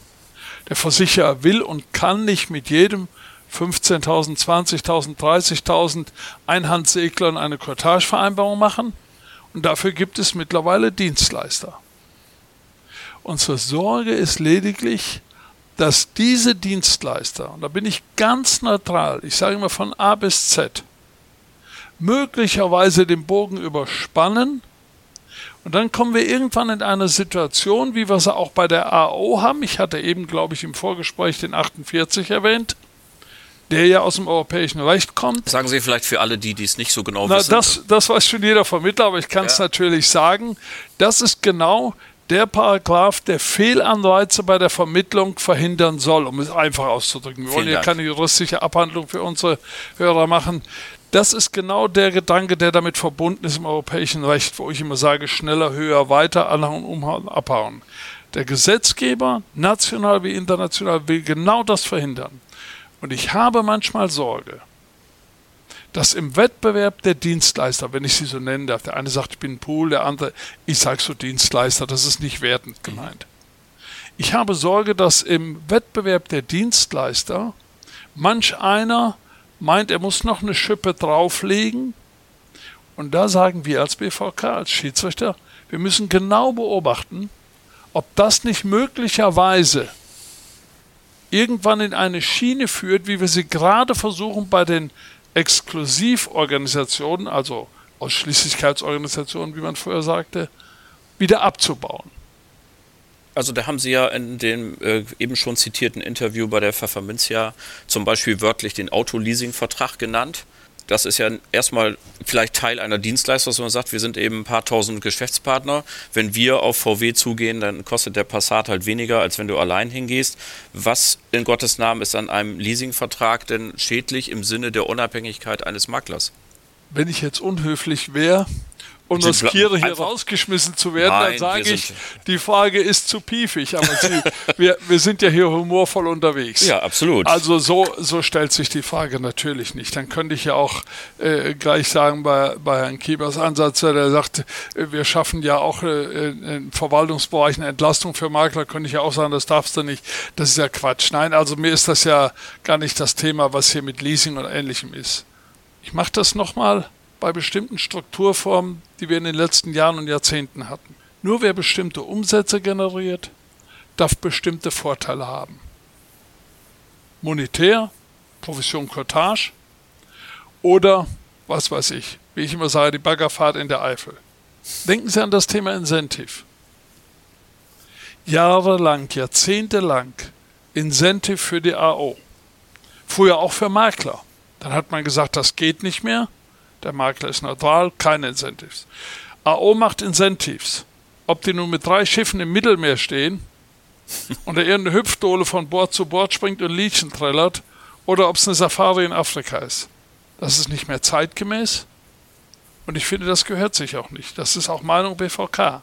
der Versicherer will und kann nicht mit jedem 15.000, 20.000, 30.000 Einhandseglern eine Cortagevereinbarung machen. Und dafür gibt es mittlerweile Dienstleister. Unsere Sorge ist lediglich, dass diese Dienstleister, und da bin ich ganz neutral, ich sage immer von A bis Z, möglicherweise den Bogen überspannen. Und dann kommen wir irgendwann in eine Situation, wie wir sie auch bei der AO haben. Ich hatte eben, glaube ich, im Vorgespräch den 48 erwähnt, der ja aus dem europäischen Recht kommt. Sagen Sie vielleicht für alle, die dies nicht so genau Na, wissen. Das, das weiß schon jeder Vermittler, aber ich kann es ja. natürlich sagen. Das ist genau der Paragraph, der Fehlanreize bei der Vermittlung verhindern soll, um es einfach auszudrücken. Wir wollen hier keine juristische Abhandlung für unsere Hörer machen. Das ist genau der Gedanke, der damit verbunden ist im europäischen Recht, wo ich immer sage, schneller, höher, weiter, anhauen, umhauen, abhauen. Der Gesetzgeber, national wie international, will genau das verhindern. Und ich habe manchmal Sorge, dass im Wettbewerb der Dienstleister, wenn ich sie so nennen darf, der eine sagt, ich bin Pool, der andere, ich sage so Dienstleister, das ist nicht wertend gemeint. Ich habe Sorge, dass im Wettbewerb der Dienstleister manch einer meint, er muss noch eine Schippe drauflegen. Und da sagen wir als BVK, als Schiedsrichter, wir müssen genau beobachten, ob das nicht möglicherweise irgendwann in eine Schiene führt, wie wir sie gerade versuchen bei den Exklusivorganisationen, also Ausschließlichkeitsorganisationen, wie man früher sagte, wieder abzubauen. Also da haben Sie ja in dem äh, eben schon zitierten Interview bei der Pfefferminzia zum Beispiel wörtlich den Autoleasing-Vertrag genannt. Das ist ja erstmal vielleicht Teil einer Dienstleistung, dass man sagt, wir sind eben ein paar tausend Geschäftspartner. Wenn wir auf VW zugehen, dann kostet der Passat halt weniger, als wenn du allein hingehst. Was in Gottes Namen ist an einem Leasingvertrag denn schädlich im Sinne der Unabhängigkeit eines Maklers? Wenn ich jetzt unhöflich wäre, und riskiere hier rausgeschmissen zu werden, Nein, dann sage ich, die Frage ist zu piefig. Aber Sie, wir, wir sind ja hier humorvoll unterwegs. Ja, absolut. Also so, so stellt sich die Frage natürlich nicht. Dann könnte ich ja auch äh, gleich sagen bei, bei Herrn Kiebers Ansatz, der sagt, äh, wir schaffen ja auch äh, im Verwaltungsbereich eine Entlastung für Makler, könnte ich ja auch sagen, das darfst du nicht. Das ist ja Quatsch. Nein, also mir ist das ja gar nicht das Thema, was hier mit Leasing und Ähnlichem ist. Ich mache das nochmal bei bestimmten Strukturformen, die wir in den letzten Jahren und Jahrzehnten hatten. Nur wer bestimmte Umsätze generiert, darf bestimmte Vorteile haben. Monetär, Provision Cottage oder, was weiß ich, wie ich immer sage, die Baggerfahrt in der Eifel. Denken Sie an das Thema Incentive. Jahrelang, jahrzehntelang Incentive für die AO. Früher auch für Makler. Dann hat man gesagt, das geht nicht mehr. Der Makler ist neutral, keine Incentives. AO macht Incentives. Ob die nun mit drei Schiffen im Mittelmeer stehen und der irgendeine Hüpfdohle von Bord zu Bord springt und Liedchen trällert oder ob es eine Safari in Afrika ist. Das ist nicht mehr zeitgemäß und ich finde, das gehört sich auch nicht. Das ist auch Meinung BVK.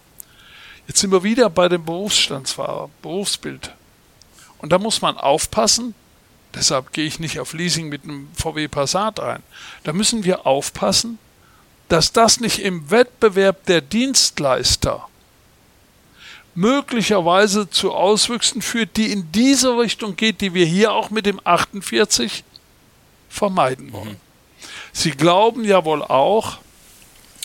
Jetzt sind wir wieder bei dem Berufsstandsfahrer, Berufsbild. Und da muss man aufpassen, Deshalb gehe ich nicht auf Leasing mit einem VW Passat ein. Da müssen wir aufpassen, dass das nicht im Wettbewerb der Dienstleister möglicherweise zu Auswüchsen führt, die in diese Richtung geht, die wir hier auch mit dem 48 vermeiden wollen. Mhm. Sie glauben ja wohl auch,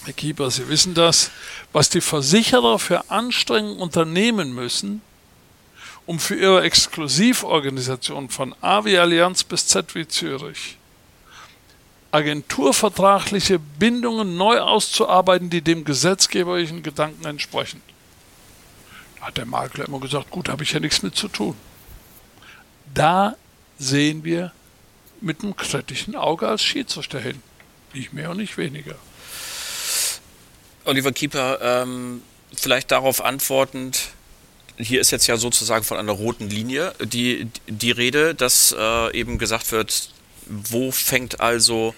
Herr Kieper, Sie wissen das, was die Versicherer für Anstrengungen unternehmen müssen, um für ihre Exklusivorganisation von A wie Allianz bis Z wie Zürich agenturvertragliche Bindungen neu auszuarbeiten, die dem gesetzgeberischen Gedanken entsprechen. Da hat der Makler immer gesagt, gut, habe ich ja nichts mit zu tun. Da sehen wir mit einem kritischen Auge als Schiedsrichter hin. Nicht mehr und nicht weniger. Oliver Kieper, ähm, vielleicht darauf antwortend, hier ist jetzt ja sozusagen von einer roten Linie die, die Rede, dass äh, eben gesagt wird, wo fängt also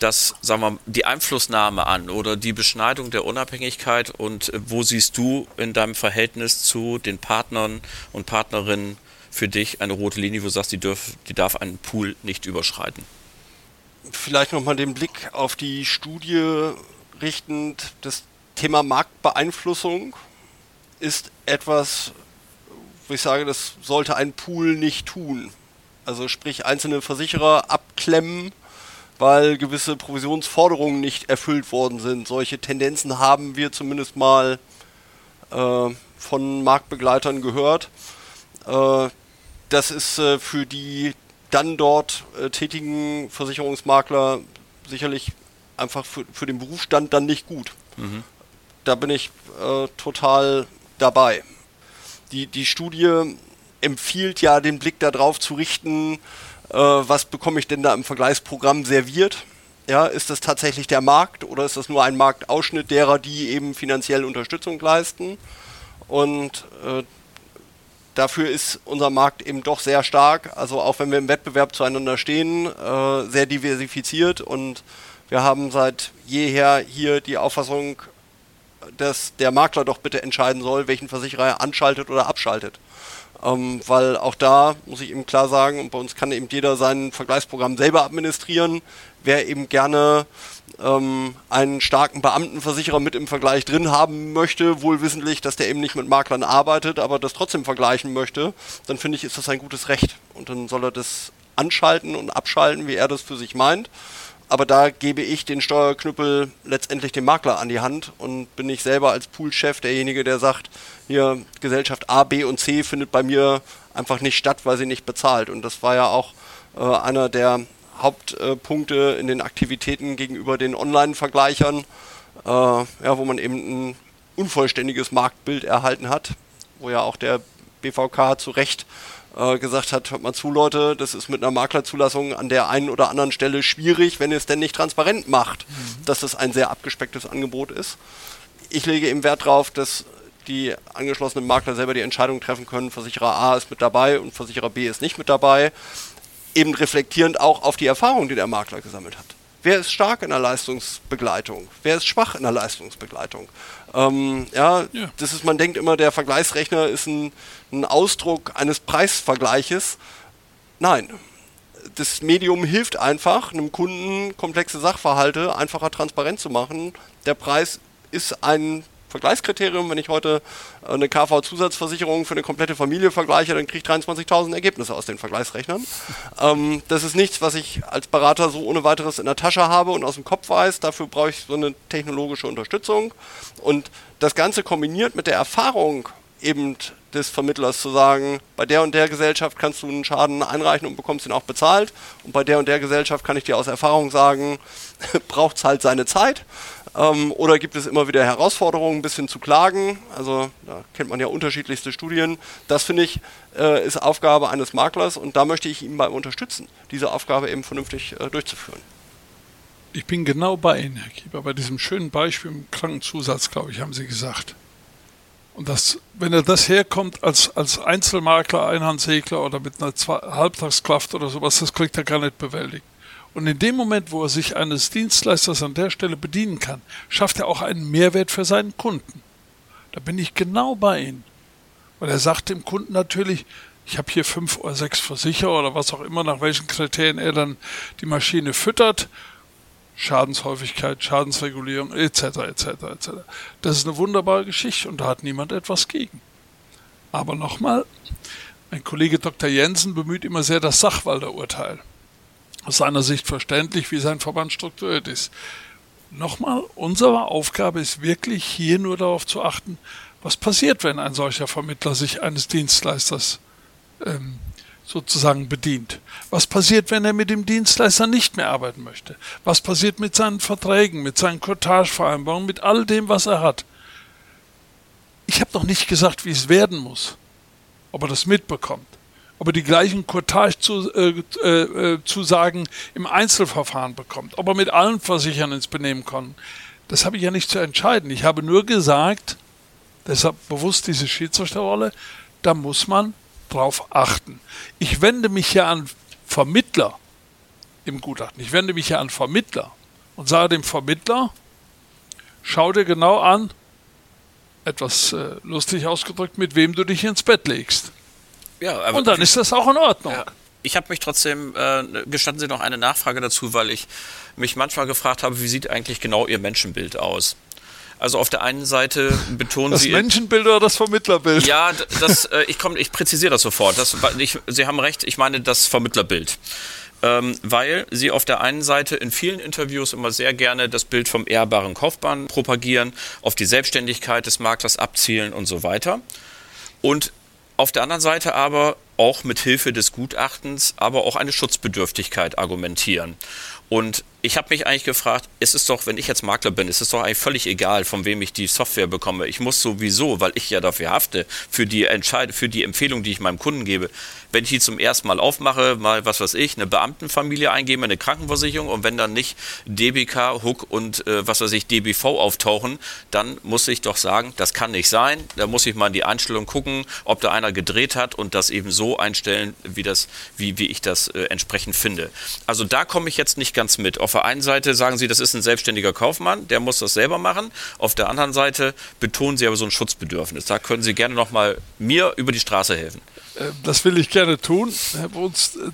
das, sagen wir, die Einflussnahme an oder die Beschneidung der Unabhängigkeit und wo siehst du in deinem Verhältnis zu den Partnern und Partnerinnen für dich eine rote Linie, wo du sagst, die, dürf, die darf einen Pool nicht überschreiten? Vielleicht nochmal den Blick auf die Studie richtend. Das Thema Marktbeeinflussung ist etwas, wo ich sage, das sollte ein Pool nicht tun. Also sprich einzelne Versicherer abklemmen, weil gewisse Provisionsforderungen nicht erfüllt worden sind. Solche Tendenzen haben wir zumindest mal äh, von Marktbegleitern gehört. Äh, das ist äh, für die dann dort äh, tätigen Versicherungsmakler sicherlich einfach für, für den Berufsstand dann nicht gut. Mhm. Da bin ich äh, total dabei. Die, die Studie empfiehlt ja, den Blick darauf zu richten, äh, was bekomme ich denn da im Vergleichsprogramm serviert. Ja, ist das tatsächlich der Markt oder ist das nur ein Marktausschnitt derer, die eben finanziell Unterstützung leisten? Und äh, dafür ist unser Markt eben doch sehr stark. Also auch wenn wir im Wettbewerb zueinander stehen, äh, sehr diversifiziert und wir haben seit jeher hier die Auffassung, dass der Makler doch bitte entscheiden soll, welchen Versicherer er anschaltet oder abschaltet. Ähm, weil auch da muss ich eben klar sagen, und bei uns kann eben jeder sein Vergleichsprogramm selber administrieren. Wer eben gerne ähm, einen starken Beamtenversicherer mit im Vergleich drin haben möchte, wohl wissentlich, dass der eben nicht mit Maklern arbeitet, aber das trotzdem vergleichen möchte, dann finde ich, ist das ein gutes Recht. Und dann soll er das anschalten und abschalten, wie er das für sich meint. Aber da gebe ich den Steuerknüppel letztendlich dem Makler an die Hand und bin ich selber als Poolchef derjenige, der sagt, hier Gesellschaft A, B und C findet bei mir einfach nicht statt, weil sie nicht bezahlt. Und das war ja auch äh, einer der Hauptpunkte in den Aktivitäten gegenüber den Online-Vergleichern, äh, ja, wo man eben ein unvollständiges Marktbild erhalten hat, wo ja auch der BVK zu Recht äh, gesagt hat, hört mal zu Leute, das ist mit einer Maklerzulassung an der einen oder anderen Stelle schwierig, wenn ihr es denn nicht transparent macht, mhm. dass es ein sehr abgespecktes Angebot ist. Ich lege eben Wert darauf, dass die angeschlossenen Makler selber die Entscheidung treffen können, Versicherer A ist mit dabei und Versicherer B ist nicht mit dabei eben reflektierend auch auf die Erfahrung, die der Makler gesammelt hat. Wer ist stark in der Leistungsbegleitung? Wer ist schwach in der Leistungsbegleitung? Ähm, ja, ja, das ist, man denkt immer, der Vergleichsrechner ist ein, ein Ausdruck eines Preisvergleiches. Nein, das Medium hilft einfach, einem Kunden komplexe Sachverhalte einfacher transparent zu machen. Der Preis ist ein Vergleichskriterium. Wenn ich heute äh, eine KV-Zusatzversicherung für eine komplette Familie vergleiche, dann kriege ich 23.000 Ergebnisse aus den Vergleichsrechnern. Ähm, das ist nichts, was ich als Berater so ohne weiteres in der Tasche habe und aus dem Kopf weiß. Dafür brauche ich so eine technologische Unterstützung. Und das Ganze kombiniert mit der Erfahrung eben des Vermittlers zu sagen, bei der und der Gesellschaft kannst du einen Schaden einreichen und bekommst ihn auch bezahlt und bei der und der Gesellschaft kann ich dir aus Erfahrung sagen, braucht es halt seine Zeit ähm, oder gibt es immer wieder Herausforderungen, ein bisschen zu klagen? Also da kennt man ja unterschiedlichste Studien. Das finde ich äh, ist Aufgabe eines Maklers und da möchte ich ihn beim unterstützen, diese Aufgabe eben vernünftig äh, durchzuführen. Ich bin genau bei Ihnen, Herr Kieber, bei diesem schönen Beispiel im Krankenzusatz, glaube ich, haben Sie gesagt. Und das, wenn er das herkommt als, als Einzelmakler, Einhandsegler oder mit einer Zwei Halbtagskraft oder sowas, das kriegt er gar nicht bewältigt. Und in dem Moment, wo er sich eines Dienstleisters an der Stelle bedienen kann, schafft er auch einen Mehrwert für seinen Kunden. Da bin ich genau bei Ihnen. Weil er sagt dem Kunden natürlich, ich habe hier fünf oder sechs Versicherer oder was auch immer, nach welchen Kriterien er dann die Maschine füttert. Schadenshäufigkeit, Schadensregulierung etc. etc. etc. Das ist eine wunderbare Geschichte und da hat niemand etwas gegen. Aber nochmal, mein Kollege Dr. Jensen bemüht immer sehr das Sachwalderurteil aus seiner Sicht verständlich, wie sein Verband strukturiert ist. Nochmal, unsere Aufgabe ist wirklich hier nur darauf zu achten, was passiert, wenn ein solcher Vermittler sich eines Dienstleisters ähm, sozusagen bedient. Was passiert, wenn er mit dem Dienstleister nicht mehr arbeiten möchte? Was passiert mit seinen Verträgen, mit seinen Cottagevereinbarungen, mit all dem, was er hat? Ich habe noch nicht gesagt, wie es werden muss, ob er das mitbekommt ob er die gleichen Cottage-Zusagen äh, äh, im Einzelverfahren bekommt, ob er mit allen Versichern ins Benehmen kommt. Das habe ich ja nicht zu entscheiden. Ich habe nur gesagt, deshalb bewusst diese Schiedsrichterrolle, da muss man drauf achten. Ich wende mich ja an Vermittler im Gutachten. Ich wende mich ja an Vermittler und sage dem Vermittler, schau dir genau an, etwas äh, lustig ausgedrückt, mit wem du dich ins Bett legst. Ja, aber und dann ist das auch in Ordnung. Ja. Ich habe mich trotzdem, äh, gestatten Sie noch eine Nachfrage dazu, weil ich mich manchmal gefragt habe, wie sieht eigentlich genau Ihr Menschenbild aus? Also auf der einen Seite betonen das Sie. Das Menschenbild oder das Vermittlerbild? Ja, das, äh, ich, komm, ich präzisiere das sofort. Das, ich, Sie haben recht, ich meine das Vermittlerbild. Ähm, weil Sie auf der einen Seite in vielen Interviews immer sehr gerne das Bild vom ehrbaren Kaufmann propagieren, auf die Selbstständigkeit des Maklers abzielen und so weiter. Und auf der anderen Seite aber auch mit Hilfe des Gutachtens, aber auch eine Schutzbedürftigkeit argumentieren. Und ich habe mich eigentlich gefragt, es ist doch, wenn ich jetzt Makler bin, es ist doch eigentlich völlig egal, von wem ich die Software bekomme. Ich muss sowieso, weil ich ja dafür hafte, für die Entscheidung, für die Empfehlung, die ich meinem Kunden gebe, wenn ich die zum ersten Mal aufmache, mal was weiß ich, eine Beamtenfamilie eingebe, eine Krankenversicherung und wenn dann nicht DBK, Hook und äh, was weiß ich, DBV auftauchen, dann muss ich doch sagen, das kann nicht sein. Da muss ich mal in die Einstellung gucken, ob da einer gedreht hat und das eben so einstellen, wie das, wie, wie ich das äh, entsprechend finde. Also da komme ich jetzt nicht ganz mit. Auf der einen Seite sagen Sie, das ist ein selbstständiger Kaufmann, der muss das selber machen. Auf der anderen Seite betonen Sie aber so ein Schutzbedürfnis. Da können Sie gerne noch mal mir über die Straße helfen. Äh, das will ich gerne tun, Herr Bruns. Äh,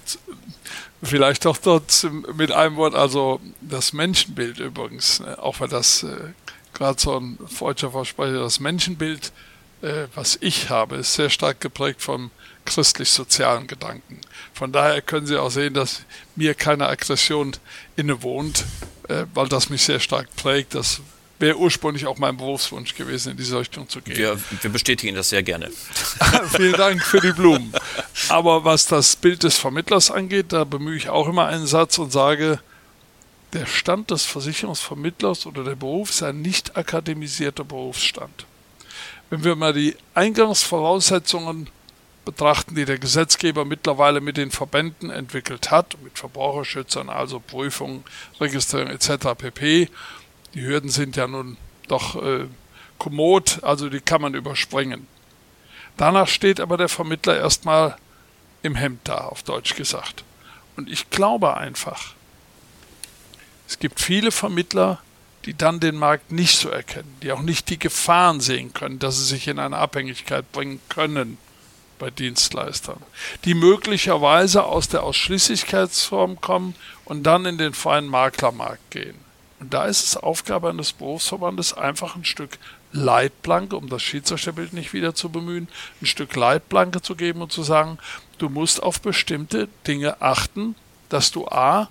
vielleicht doch dort mit einem Wort, also das Menschenbild übrigens, ne, auch weil das äh, gerade so ein freudscher Versprecher, das Menschenbild, was ich habe, ist sehr stark geprägt vom christlich-sozialen Gedanken. Von daher können Sie auch sehen, dass mir keine Aggression innewohnt, weil das mich sehr stark prägt. Das wäre ursprünglich auch mein Berufswunsch gewesen, in diese Richtung zu gehen. Wir, wir bestätigen das sehr gerne. Vielen Dank für die Blumen. Aber was das Bild des Vermittlers angeht, da bemühe ich auch immer einen Satz und sage, der Stand des Versicherungsvermittlers oder der Beruf ist ein nicht akademisierter Berufsstand. Wenn wir mal die Eingangsvoraussetzungen betrachten, die der Gesetzgeber mittlerweile mit den Verbänden entwickelt hat, mit Verbraucherschützern, also Prüfung, Registrierung etc. pp, die Hürden sind ja nun doch äh, kommod, also die kann man überspringen. Danach steht aber der Vermittler erstmal im Hemd da, auf Deutsch gesagt. Und ich glaube einfach, es gibt viele Vermittler, die dann den Markt nicht so erkennen, die auch nicht die Gefahren sehen können, dass sie sich in eine Abhängigkeit bringen können bei Dienstleistern, die möglicherweise aus der Ausschließlichkeitsform kommen und dann in den freien Maklermarkt gehen. Und da ist es Aufgabe eines Berufsverbandes, einfach ein Stück Leitplanke, um das Schiedsrichterbild nicht wieder zu bemühen, ein Stück Leitplanke zu geben und zu sagen, du musst auf bestimmte Dinge achten, dass du A,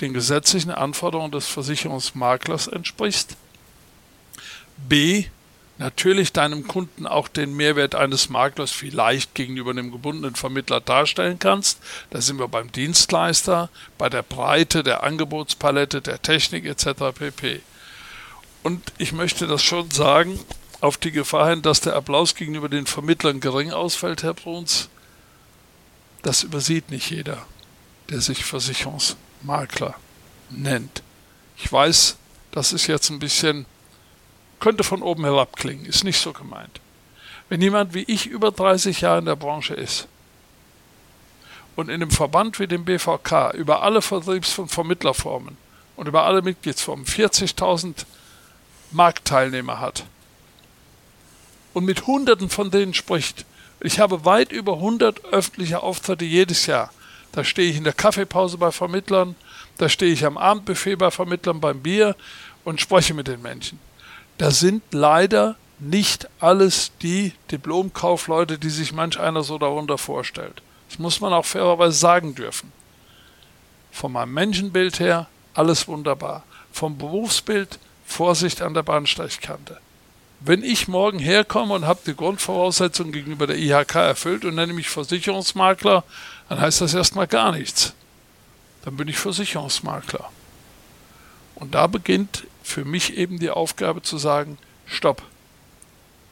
den gesetzlichen Anforderungen des Versicherungsmaklers entsprichst, B, natürlich deinem Kunden auch den Mehrwert eines Maklers vielleicht gegenüber einem gebundenen Vermittler darstellen kannst. Da sind wir beim Dienstleister, bei der Breite der Angebotspalette, der Technik etc. pp. Und ich möchte das schon sagen, auf die Gefahr hin, dass der Applaus gegenüber den Vermittlern gering ausfällt, Herr Bruns, das übersieht nicht jeder, der sich Versicherungsmakler nennt. Ich weiß, das ist jetzt ein bisschen könnte von oben herab klingen, ist nicht so gemeint. Wenn jemand wie ich über 30 Jahre in der Branche ist und in einem Verband wie dem BVK über alle Vertriebs- und Vermittlerformen und über alle Mitgliedsformen 40.000 Marktteilnehmer hat und mit Hunderten von denen spricht, ich habe weit über 100 öffentliche Auftritte jedes Jahr. Da stehe ich in der Kaffeepause bei Vermittlern, da stehe ich am Abendbuffet bei Vermittlern beim Bier und spreche mit den Menschen das sind leider nicht alles die Diplomkaufleute, die sich manch einer so darunter vorstellt. Das muss man auch fairerweise sagen dürfen. Von meinem Menschenbild her alles wunderbar. Vom Berufsbild Vorsicht an der Bahnsteigkante. Wenn ich morgen herkomme und habe die Grundvoraussetzungen gegenüber der IHK erfüllt und nenne mich Versicherungsmakler, dann heißt das erstmal gar nichts. Dann bin ich Versicherungsmakler. Und da beginnt für mich eben die Aufgabe zu sagen, stopp,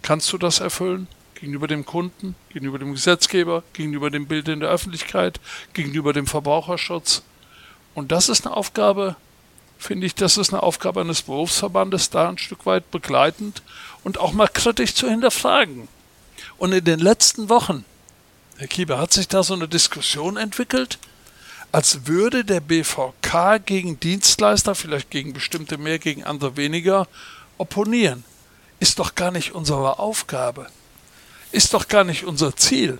kannst du das erfüllen? Gegenüber dem Kunden, gegenüber dem Gesetzgeber, gegenüber dem Bild in der Öffentlichkeit, gegenüber dem Verbraucherschutz. Und das ist eine Aufgabe, finde ich, das ist eine Aufgabe eines Berufsverbandes, da ein Stück weit begleitend und auch mal kritisch zu hinterfragen. Und in den letzten Wochen, Herr Kieber, hat sich da so eine Diskussion entwickelt, als würde der BVK gegen Dienstleister, vielleicht gegen bestimmte mehr, gegen andere weniger, opponieren. Ist doch gar nicht unsere Aufgabe. Ist doch gar nicht unser Ziel.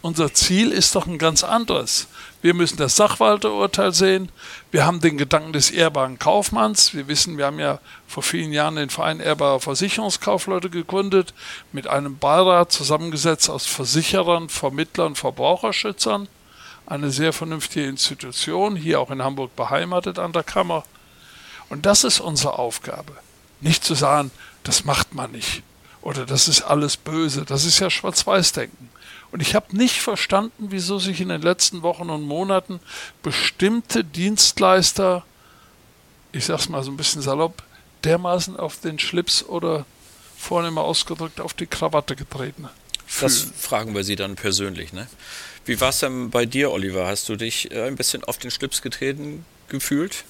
Unser Ziel ist doch ein ganz anderes. Wir müssen das Sachwalterurteil sehen. Wir haben den Gedanken des ehrbaren Kaufmanns. Wir wissen, wir haben ja vor vielen Jahren den Verein ehrbarer Versicherungskaufleute gegründet, mit einem Beirat zusammengesetzt aus Versicherern, Vermittlern, Verbraucherschützern eine sehr vernünftige Institution, hier auch in Hamburg beheimatet an der Kammer. Und das ist unsere Aufgabe. Nicht zu sagen, das macht man nicht oder das ist alles böse, das ist ja Schwarz-Weiß-Denken. Und ich habe nicht verstanden, wieso sich in den letzten Wochen und Monaten bestimmte Dienstleister ich sag's mal so ein bisschen salopp, dermaßen auf den Schlips oder vorne ausgedrückt auf die Krawatte getreten. Das fragen wir Sie dann persönlich, ne? Wie war es denn bei dir, Oliver? Hast du dich äh, ein bisschen auf den Schlips getreten gefühlt?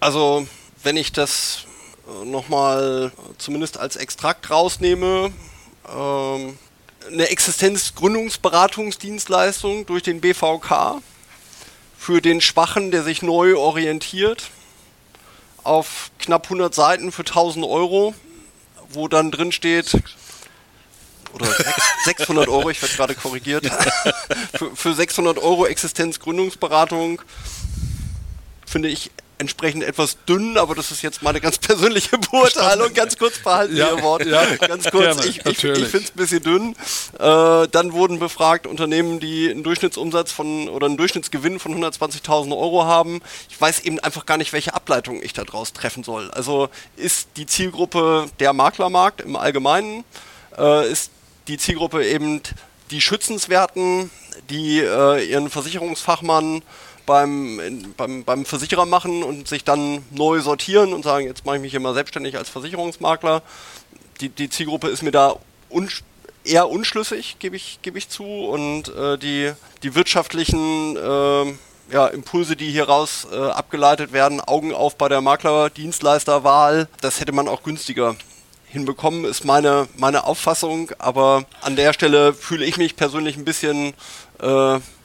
Also, wenn ich das äh, nochmal zumindest als Extrakt rausnehme, ähm, eine Existenzgründungsberatungsdienstleistung durch den BVK für den Schwachen, der sich neu orientiert, auf knapp 100 Seiten für 1000 Euro, wo dann drin steht, oder 600 Euro, ich werde gerade korrigiert, für, für 600 Euro Existenzgründungsberatung finde ich entsprechend etwas dünn, aber das ist jetzt meine ganz persönliche Beurteilung. Ganz kurz behalten ja, Ihr Wort. Ja, ganz kurz, gerne, ich, ich, ich finde es ein bisschen dünn. Äh, dann wurden befragt Unternehmen, die einen Durchschnittsumsatz von oder einen Durchschnittsgewinn von 120.000 Euro haben. Ich weiß eben einfach gar nicht, welche Ableitung ich daraus treffen soll. Also ist die Zielgruppe der Maklermarkt im Allgemeinen? Äh, ist die Zielgruppe eben die Schützenswerten, die äh, ihren Versicherungsfachmann beim, beim, beim Versicherer machen und sich dann neu sortieren und sagen, jetzt mache ich mich hier mal selbstständig als Versicherungsmakler. Die, die Zielgruppe ist mir da un, eher unschlüssig, gebe ich, geb ich zu. Und äh, die, die wirtschaftlichen äh, ja, Impulse, die hieraus äh, abgeleitet werden, Augen auf bei der Makler-Dienstleisterwahl, das hätte man auch günstiger hinbekommen, ist meine, meine Auffassung. Aber an der Stelle fühle ich mich persönlich ein bisschen äh,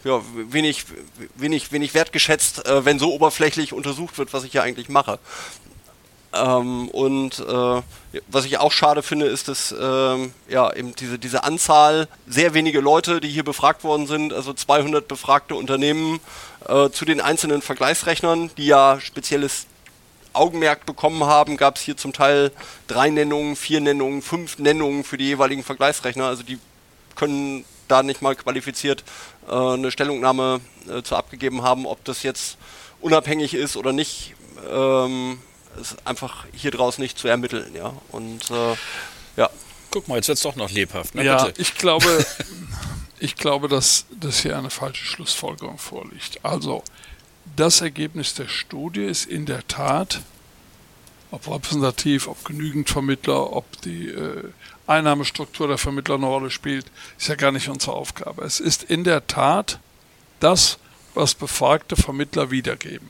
ja, wenig, wenig, wenig wertgeschätzt, äh, wenn so oberflächlich untersucht wird, was ich ja eigentlich mache. Ähm, und äh, was ich auch schade finde, ist, dass ähm, ja eben diese, diese Anzahl, sehr wenige Leute, die hier befragt worden sind, also 200 befragte Unternehmen äh, zu den einzelnen Vergleichsrechnern, die ja spezielles Augenmerk bekommen haben, gab es hier zum Teil drei Nennungen, vier Nennungen, fünf Nennungen für die jeweiligen Vergleichsrechner. Also die können da nicht mal qualifiziert äh, eine Stellungnahme äh, zu abgegeben haben, ob das jetzt unabhängig ist oder nicht, ähm, ist einfach hier draußen nicht zu ermitteln, ja. Und äh, ja. Guck mal, jetzt wird es doch noch lebhaft. Ne? Ja, Bitte. ich glaube, ich glaube, dass, dass hier eine falsche Schlussfolgerung vorliegt. Also, das Ergebnis der Studie ist in der Tat, ob repräsentativ, ob genügend Vermittler, ob die äh, Einnahmestruktur der Vermittler eine Rolle spielt, ist ja gar nicht unsere Aufgabe. Es ist in der Tat das, was befragte Vermittler wiedergeben.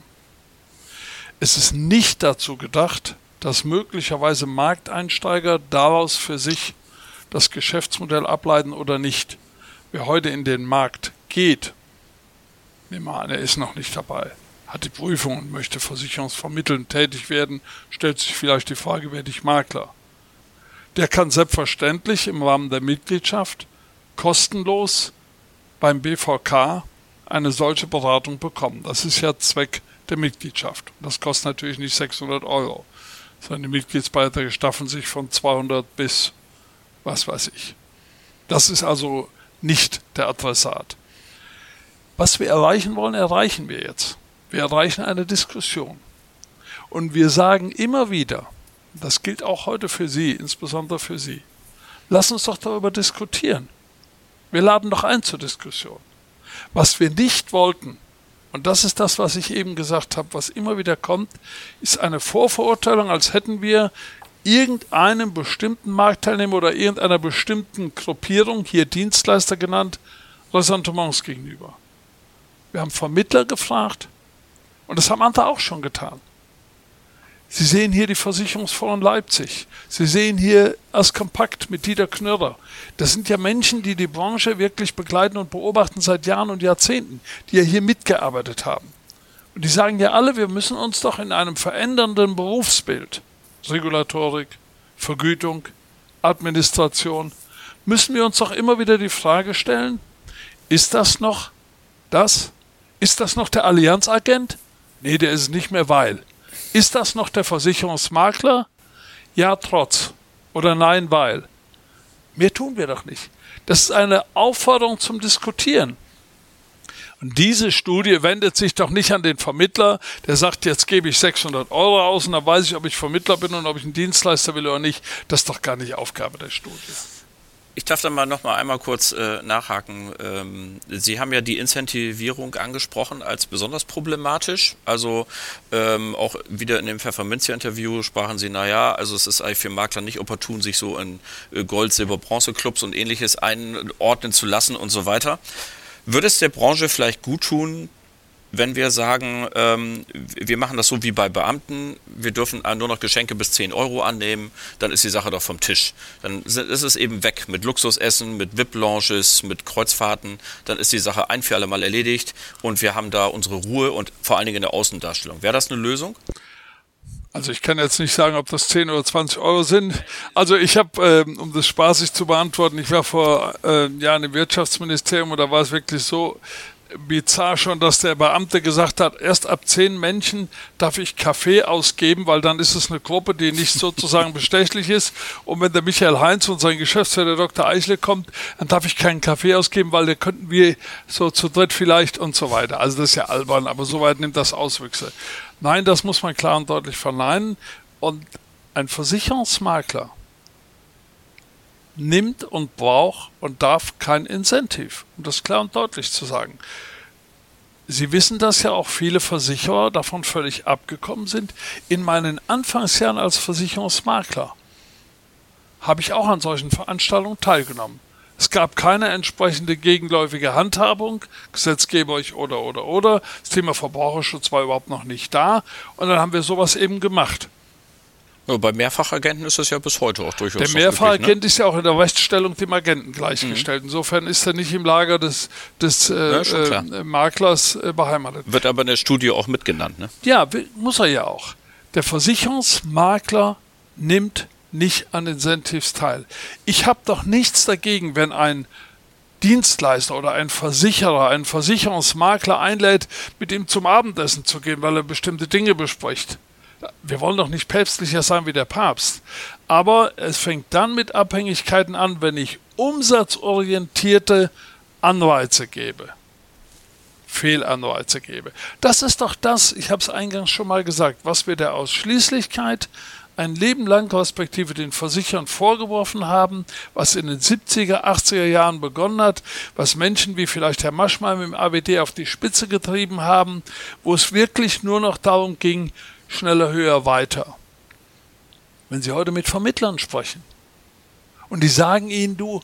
Es ist nicht dazu gedacht, dass möglicherweise Markteinsteiger daraus für sich das Geschäftsmodell ableiten oder nicht. Wer heute in den Markt geht, nehmen wir an, er ist noch nicht dabei, hat die Prüfung und möchte versicherungsvermittelnd tätig werden, stellt sich vielleicht die Frage, werde ich Makler? der kann selbstverständlich im Rahmen der Mitgliedschaft kostenlos beim BVK eine solche Beratung bekommen. Das ist ja Zweck der Mitgliedschaft. Das kostet natürlich nicht 600 Euro, sondern die Mitgliedsbeiträge staffeln sich von 200 bis was weiß ich. Das ist also nicht der Adressat. Was wir erreichen wollen, erreichen wir jetzt. Wir erreichen eine Diskussion. Und wir sagen immer wieder, das gilt auch heute für Sie, insbesondere für Sie. Lass uns doch darüber diskutieren. Wir laden doch ein zur Diskussion. Was wir nicht wollten, und das ist das, was ich eben gesagt habe, was immer wieder kommt, ist eine Vorverurteilung, als hätten wir irgendeinem bestimmten Marktteilnehmer oder irgendeiner bestimmten Gruppierung, hier Dienstleister genannt, Ressentiments gegenüber. Wir haben Vermittler gefragt und das haben andere auch schon getan. Sie sehen hier die Versicherungsfonds Leipzig. Sie sehen hier as Kompakt mit Dieter Knörrer. Das sind ja Menschen, die die Branche wirklich begleiten und beobachten seit Jahren und Jahrzehnten, die ja hier mitgearbeitet haben. Und die sagen ja alle, wir müssen uns doch in einem verändernden Berufsbild, Regulatorik, Vergütung, Administration, müssen wir uns doch immer wieder die Frage stellen, ist das noch das? Ist das noch der Allianzagent? Nee, der ist nicht mehr, weil. Ist das noch der Versicherungsmakler? Ja, trotz. Oder nein, weil. Mehr tun wir doch nicht. Das ist eine Aufforderung zum Diskutieren. Und diese Studie wendet sich doch nicht an den Vermittler, der sagt, jetzt gebe ich 600 Euro aus und dann weiß ich, ob ich Vermittler bin und ob ich einen Dienstleister will oder nicht. Das ist doch gar nicht Aufgabe der Studie. Ich darf da mal noch mal einmal kurz äh, nachhaken. Ähm, Sie haben ja die Incentivierung angesprochen als besonders problematisch. Also ähm, auch wieder in dem Pfefferminzia-Interview sprachen Sie, naja, also es ist eigentlich für Makler nicht opportun, sich so in äh, Gold, Silber, Bronze-Clubs und ähnliches einordnen zu lassen und so weiter. Würde es der Branche vielleicht gut tun, wenn wir sagen, ähm, wir machen das so wie bei Beamten, wir dürfen nur noch Geschenke bis 10 Euro annehmen, dann ist die Sache doch vom Tisch. Dann ist es eben weg mit Luxusessen, mit VIP-Lounges, mit Kreuzfahrten, dann ist die Sache ein für alle Mal erledigt und wir haben da unsere Ruhe und vor allen Dingen in der Außendarstellung. Wäre das eine Lösung? Also ich kann jetzt nicht sagen, ob das 10 oder 20 Euro sind. Also ich habe, ähm, um das spaßig zu beantworten, ich war vor äh, Jahren im Wirtschaftsministerium und da war es wirklich so, bizarr schon, dass der Beamte gesagt hat, erst ab zehn Menschen darf ich Kaffee ausgeben, weil dann ist es eine Gruppe, die nicht sozusagen bestechlich ist. Und wenn der Michael Heinz und sein Geschäftsführer Dr. Eichle kommt, dann darf ich keinen Kaffee ausgeben, weil da könnten wir so zu dritt vielleicht und so weiter. Also das ist ja albern, aber soweit nimmt das Auswüchse. Nein, das muss man klar und deutlich verneinen. Und ein Versicherungsmakler nimmt und braucht und darf kein Incentive, um das klar und deutlich zu sagen. Sie wissen, dass ja auch viele Versicherer davon völlig abgekommen sind. In meinen Anfangsjahren als Versicherungsmakler habe ich auch an solchen Veranstaltungen teilgenommen. Es gab keine entsprechende gegenläufige Handhabung, gesetzgeberisch oder oder oder. Das Thema Verbraucherschutz war überhaupt noch nicht da. Und dann haben wir sowas eben gemacht. Ja, bei Mehrfachagenten ist das ja bis heute auch durchaus. Der Mehrfachagent ne? ist ja auch in der Rechtsstellung dem Agenten gleichgestellt. Mhm. Insofern ist er nicht im Lager des, des äh, ja, äh, Maklers äh, beheimatet. Wird aber in der Studie auch mitgenannt, ne? Ja, muss er ja auch. Der Versicherungsmakler nimmt nicht an Incentives teil. Ich habe doch nichts dagegen, wenn ein Dienstleister oder ein Versicherer, ein Versicherungsmakler einlädt, mit ihm zum Abendessen zu gehen, weil er bestimmte Dinge bespricht wir wollen doch nicht päpstlicher sein wie der Papst. Aber es fängt dann mit Abhängigkeiten an, wenn ich umsatzorientierte Anreize gebe. Fehlanreize gebe. Das ist doch das, ich habe es eingangs schon mal gesagt, was wir der Ausschließlichkeit ein Leben lang respektive den Versichern vorgeworfen haben, was in den 70er, 80er Jahren begonnen hat, was Menschen wie vielleicht Herr Maschmeyer im AWD auf die Spitze getrieben haben, wo es wirklich nur noch darum ging, schneller, höher, weiter. Wenn Sie heute mit Vermittlern sprechen und die sagen Ihnen, du,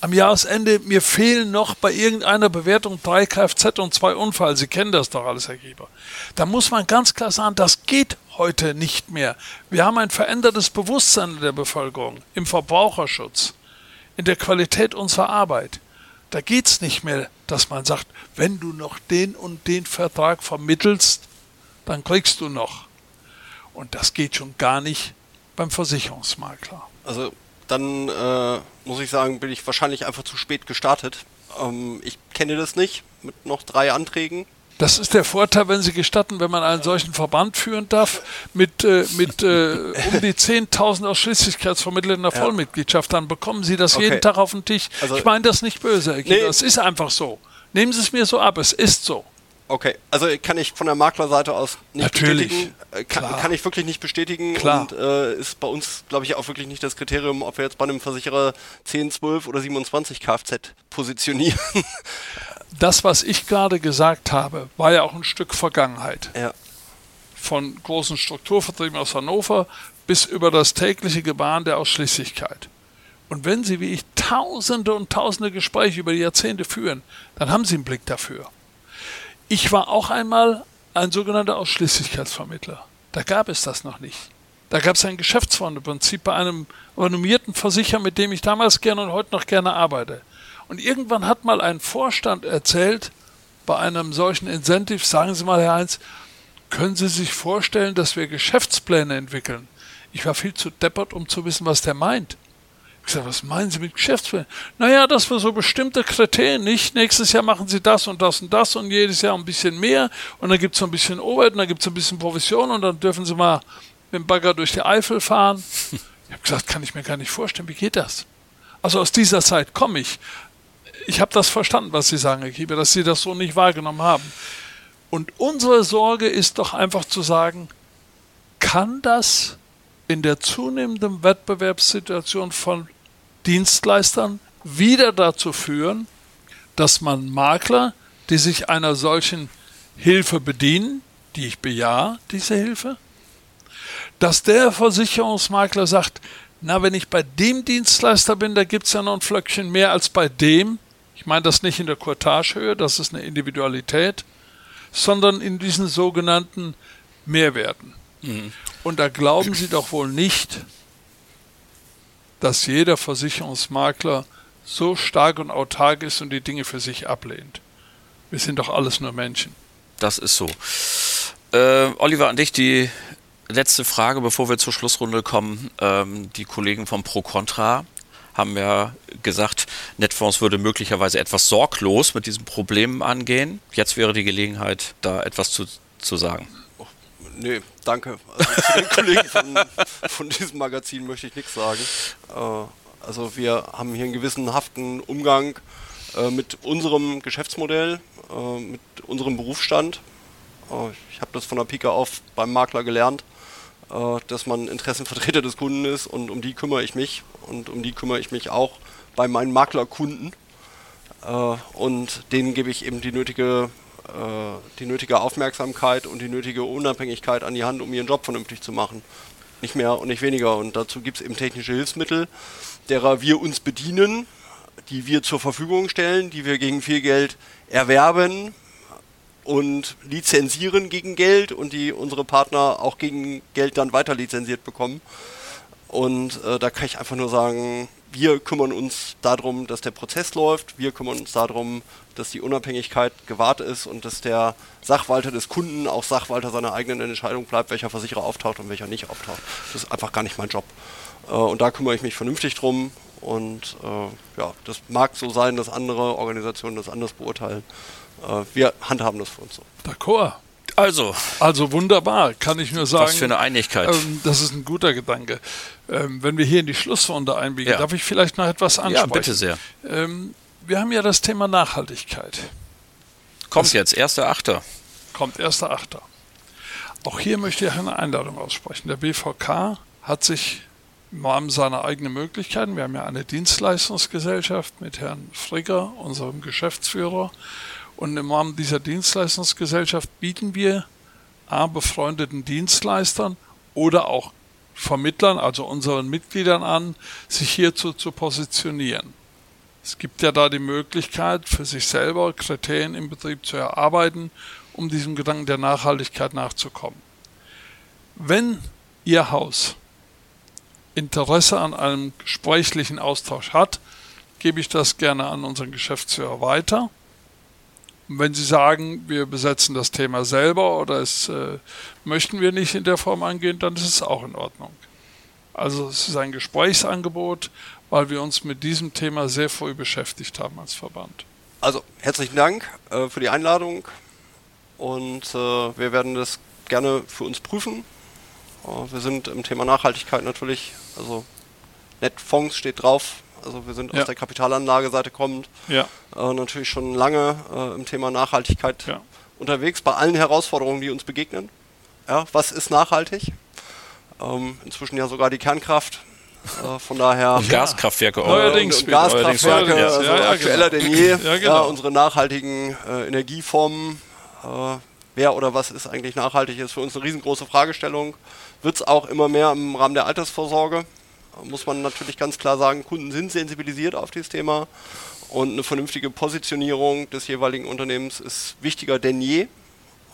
am Jahresende, mir fehlen noch bei irgendeiner Bewertung drei Kfz und zwei Unfall. Sie kennen das doch alles, Herr Geber. Da muss man ganz klar sagen, das geht heute nicht mehr. Wir haben ein verändertes Bewusstsein in der Bevölkerung, im Verbraucherschutz, in der Qualität unserer Arbeit. Da geht es nicht mehr, dass man sagt, wenn du noch den und den Vertrag vermittelst, dann kriegst du noch. Und das geht schon gar nicht beim Versicherungsmakler. Also dann äh, muss ich sagen, bin ich wahrscheinlich einfach zu spät gestartet. Ähm, ich kenne das nicht mit noch drei Anträgen. Das ist der Vorteil, wenn Sie gestatten, wenn man einen solchen Verband führen darf, mit, äh, mit äh, um die 10.000 Ausschließlichkeitsvermittler in der ja. Vollmitgliedschaft, dann bekommen Sie das okay. jeden Tag auf den Tisch. Also, ich meine das nicht böse, nee. das ist einfach so. Nehmen Sie es mir so ab, es ist so. Okay, also kann ich von der Maklerseite aus nicht Natürlich. bestätigen. Äh, kann, kann, ich wirklich nicht bestätigen. Klar. Und äh, ist bei uns, glaube ich, auch wirklich nicht das Kriterium, ob wir jetzt bei einem Versicherer 10, 12 oder 27 Kfz positionieren. Das, was ich gerade gesagt habe, war ja auch ein Stück Vergangenheit. Ja. Von großen Strukturvertrieben aus Hannover bis über das tägliche Gebaren der Ausschließlichkeit. Und wenn Sie wie ich tausende und tausende Gespräche über die Jahrzehnte führen, dann haben Sie einen Blick dafür. Ich war auch einmal ein sogenannter Ausschließlichkeitsvermittler. Da gab es das noch nicht. Da gab es ein Geschäftsfreundeprinzip bei einem renommierten Versicherer, mit dem ich damals gerne und heute noch gerne arbeite. Und irgendwann hat mal ein Vorstand erzählt, bei einem solchen Incentive, sagen Sie mal, Herr Heinz, können Sie sich vorstellen, dass wir Geschäftspläne entwickeln? Ich war viel zu deppert, um zu wissen, was der meint. Ich sage, was meinen Sie mit Geschäftsführung? Naja, dass wir so bestimmte Kriterien nicht. Nächstes Jahr machen Sie das und das und das und jedes Jahr ein bisschen mehr und dann gibt es ein bisschen Overhead und dann gibt es ein bisschen Provision und dann dürfen Sie mal mit dem Bagger durch die Eifel fahren. Ich habe gesagt, kann ich mir gar nicht vorstellen, wie geht das? Also aus dieser Zeit komme ich. Ich habe das verstanden, was Sie sagen, Herr Kieber, dass Sie das so nicht wahrgenommen haben. Und unsere Sorge ist doch einfach zu sagen, kann das in der zunehmenden Wettbewerbssituation von Dienstleistern wieder dazu führen, dass man Makler, die sich einer solchen Hilfe bedienen, die ich bejahe, diese Hilfe, dass der Versicherungsmakler sagt, na, wenn ich bei dem Dienstleister bin, da gibt es ja noch ein Flöckchen mehr als bei dem. Ich meine das nicht in der Courtagehöhe, das ist eine Individualität, sondern in diesen sogenannten Mehrwerten. Mhm. Und da glauben Sie doch wohl nicht, dass jeder Versicherungsmakler so stark und autark ist und die Dinge für sich ablehnt. Wir sind doch alles nur Menschen. Das ist so. Äh, Oliver, an dich die letzte Frage, bevor wir zur Schlussrunde kommen. Ähm, die Kollegen von Pro Contra haben ja gesagt, Netfonds würde möglicherweise etwas sorglos mit diesen Problemen angehen. Jetzt wäre die Gelegenheit, da etwas zu, zu sagen. Nee, danke. Also zu den Kollegen von, von, diesem Magazin möchte ich nichts sagen. Äh, also wir haben hier einen gewissen haften Umgang äh, mit unserem Geschäftsmodell, äh, mit unserem Berufsstand. Äh, ich habe das von der Pike auf beim Makler gelernt äh, dass man Interessenvertreter des Kunden ist und um die kümmere ich mich und um die kümmere ich mich auch bei meinen Maklerkunden äh, und denen gebe ich eben die nötige, die nötige Aufmerksamkeit und die nötige Unabhängigkeit an die Hand, um ihren Job vernünftig zu machen. Nicht mehr und nicht weniger und dazu gibt es eben technische Hilfsmittel, derer wir uns bedienen, die wir zur Verfügung stellen, die wir gegen viel Geld erwerben, und lizenzieren gegen Geld und die unsere Partner auch gegen Geld dann weiter lizenziert bekommen. Und äh, da kann ich einfach nur sagen, wir kümmern uns darum, dass der Prozess läuft, wir kümmern uns darum, dass die Unabhängigkeit gewahrt ist und dass der Sachwalter des Kunden auch Sachwalter seiner eigenen Entscheidung bleibt, welcher Versicherer auftaucht und welcher nicht auftaucht. Das ist einfach gar nicht mein Job. Äh, und da kümmere ich mich vernünftig drum und äh, ja, das mag so sein, dass andere Organisationen das anders beurteilen. Äh, wir handhaben das für uns so. D'accord. Also. Also wunderbar, kann ich nur sagen. Was für eine Einigkeit. Ähm, das ist ein guter Gedanke. Ähm, wenn wir hier in die Schlussrunde einbiegen, ja. darf ich vielleicht noch etwas ansprechen? Ja, bitte sehr. Ähm, wir haben ja das Thema Nachhaltigkeit. Kommt das jetzt, erster Achter. Kommt erster Achter. Auch hier möchte ich eine Einladung aussprechen. Der BVK hat sich im Rahmen seiner eigenen Möglichkeiten, wir haben ja eine Dienstleistungsgesellschaft mit Herrn Frigger, unserem Geschäftsführer, und im Rahmen dieser Dienstleistungsgesellschaft bieten wir A, befreundeten Dienstleistern oder auch Vermittlern, also unseren Mitgliedern an, sich hierzu zu positionieren. Es gibt ja da die Möglichkeit, für sich selber Kriterien im Betrieb zu erarbeiten, um diesem Gedanken der Nachhaltigkeit nachzukommen. Wenn Ihr Haus Interesse an einem gesprächlichen Austausch hat, gebe ich das gerne an unseren Geschäftsführer weiter wenn Sie sagen, wir besetzen das Thema selber oder es äh, möchten wir nicht in der Form angehen, dann ist es auch in Ordnung. Also es ist ein Gesprächsangebot, weil wir uns mit diesem Thema sehr früh beschäftigt haben als Verband. Also herzlichen Dank äh, für die Einladung und äh, wir werden das gerne für uns prüfen. Äh, wir sind im Thema Nachhaltigkeit natürlich, also Netfonds steht drauf, also wir sind ja. aus der Kapitalanlageseite kommend. Ja. Äh, natürlich schon lange äh, im Thema Nachhaltigkeit ja. unterwegs, bei allen Herausforderungen, die uns begegnen. Ja, was ist nachhaltig? Ähm, inzwischen ja sogar die Kernkraft. Äh, von daher. Und Gaskraftwerke auch. Neuerdings. Und Gaskraftwerke, neuerdings also ja, aktueller genau. denn je. Ja, genau. unsere nachhaltigen äh, Energieformen. Äh, wer oder was ist eigentlich nachhaltig, ist für uns eine riesengroße Fragestellung. Wird es auch immer mehr im Rahmen der Altersvorsorge muss man natürlich ganz klar sagen, Kunden sind sensibilisiert auf dieses Thema und eine vernünftige Positionierung des jeweiligen Unternehmens ist wichtiger denn je.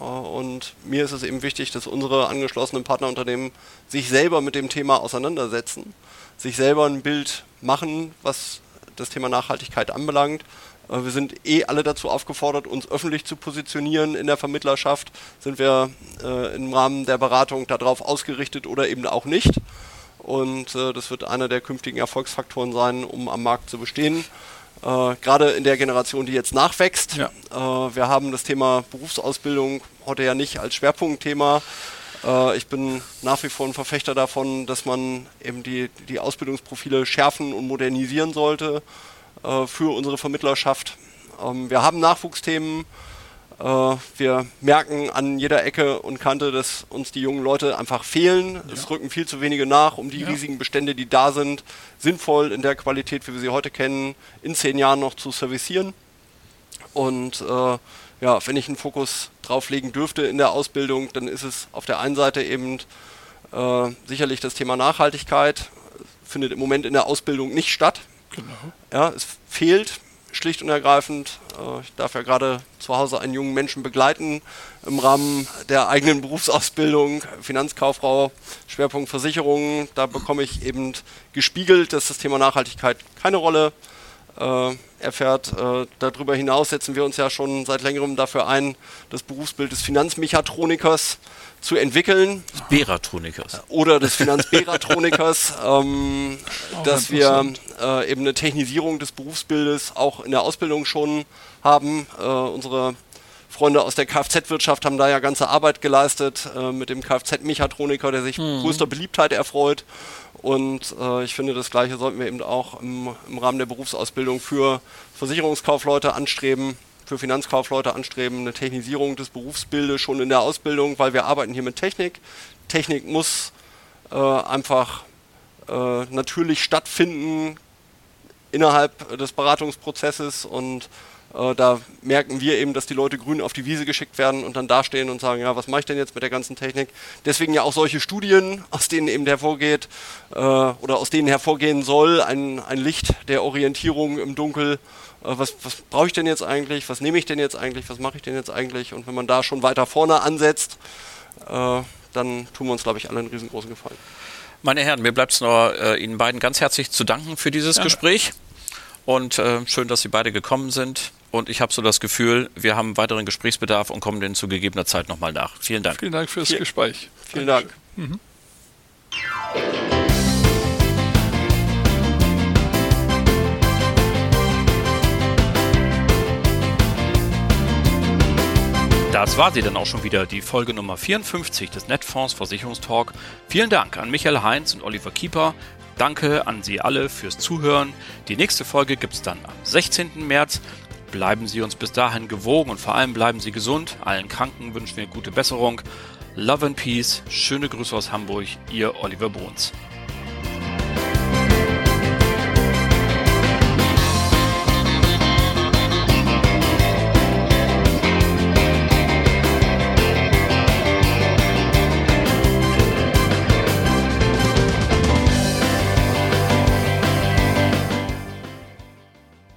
Äh, und mir ist es eben wichtig, dass unsere angeschlossenen Partnerunternehmen sich selber mit dem Thema auseinandersetzen, sich selber ein Bild machen, was das Thema Nachhaltigkeit anbelangt. Äh, wir sind eh alle dazu aufgefordert, uns öffentlich zu positionieren in der Vermittlerschaft. Sind wir äh, im Rahmen der Beratung darauf ausgerichtet oder eben auch nicht? Und äh, das wird einer der künftigen Erfolgsfaktoren sein, um am Markt zu bestehen. Äh, Gerade in der Generation, die jetzt nachwächst. Ja. Äh, wir haben das Thema Berufsausbildung heute ja nicht als Schwerpunktthema. Äh, ich bin nach wie vor ein Verfechter davon, dass man eben die, die Ausbildungsprofile schärfen und modernisieren sollte äh, für unsere Vermittlerschaft. Ähm, wir haben Nachwuchsthemen wir merken an jeder Ecke und Kante, dass uns die jungen Leute einfach fehlen. Ja. Es rücken viel zu wenige nach, um die ja. riesigen Bestände, die da sind, sinnvoll in der Qualität, wie wir sie heute kennen, in zehn Jahren noch zu servicieren. Und äh, ja, wenn ich einen Fokus drauf legen dürfte in der Ausbildung, dann ist es auf der einen Seite eben äh, sicherlich das Thema Nachhaltigkeit. Findet im Moment in der Ausbildung nicht statt. Genau. Ja, es fehlt schlicht und ergreifend. Äh, ich darf ja gerade zu Hause einen jungen Menschen begleiten im Rahmen der eigenen Berufsausbildung, Finanzkauffrau, Schwerpunkt Versicherungen. Da bekomme ich eben gespiegelt, dass das Thema Nachhaltigkeit keine Rolle äh, erfährt. Äh, darüber hinaus setzen wir uns ja schon seit längerem dafür ein, das Berufsbild des Finanzmechatronikers zu entwickeln. Des Beratronikers. Oder des Finanzberatronikers, ähm, dass wir äh, eben eine Technisierung des Berufsbildes auch in der Ausbildung schon haben. Äh, unsere Freunde aus der Kfz-Wirtschaft haben da ja ganze Arbeit geleistet äh, mit dem Kfz-Mechatroniker, der sich mhm. größter Beliebtheit erfreut. Und äh, ich finde, das Gleiche sollten wir eben auch im, im Rahmen der Berufsausbildung für Versicherungskaufleute anstreben für Finanzkaufleute anstreben, eine Technisierung des Berufsbildes schon in der Ausbildung, weil wir arbeiten hier mit Technik. Technik muss äh, einfach äh, natürlich stattfinden innerhalb des Beratungsprozesses und da merken wir eben, dass die Leute grün auf die Wiese geschickt werden und dann dastehen und sagen, ja, was mache ich denn jetzt mit der ganzen Technik? Deswegen ja auch solche Studien, aus denen eben hervorgeht äh, oder aus denen hervorgehen soll, ein, ein Licht der Orientierung im Dunkel. Äh, was, was brauche ich denn jetzt eigentlich? Was nehme ich denn jetzt eigentlich? Was mache ich denn jetzt eigentlich? Und wenn man da schon weiter vorne ansetzt, äh, dann tun wir uns, glaube ich, alle einen riesengroßen Gefallen. Meine Herren, mir bleibt es nur, äh, Ihnen beiden ganz herzlich zu danken für dieses ja. Gespräch. Und äh, schön, dass Sie beide gekommen sind. Und ich habe so das Gefühl, wir haben weiteren Gesprächsbedarf und kommen den zu gegebener Zeit nochmal nach. Vielen Dank. Vielen Dank fürs Viel Gespräch. Vielen Dank. Mhm. Das war sie dann auch schon wieder, die Folge Nummer 54 des Netfonds Versicherungstalk. Vielen Dank an Michael Heinz und Oliver Kieper. Danke an Sie alle fürs Zuhören. Die nächste Folge gibt es dann am 16. März. Bleiben Sie uns bis dahin gewogen und vor allem bleiben Sie gesund. Allen Kranken wünschen wir gute Besserung. Love and Peace. Schöne Grüße aus Hamburg. Ihr Oliver Bruns.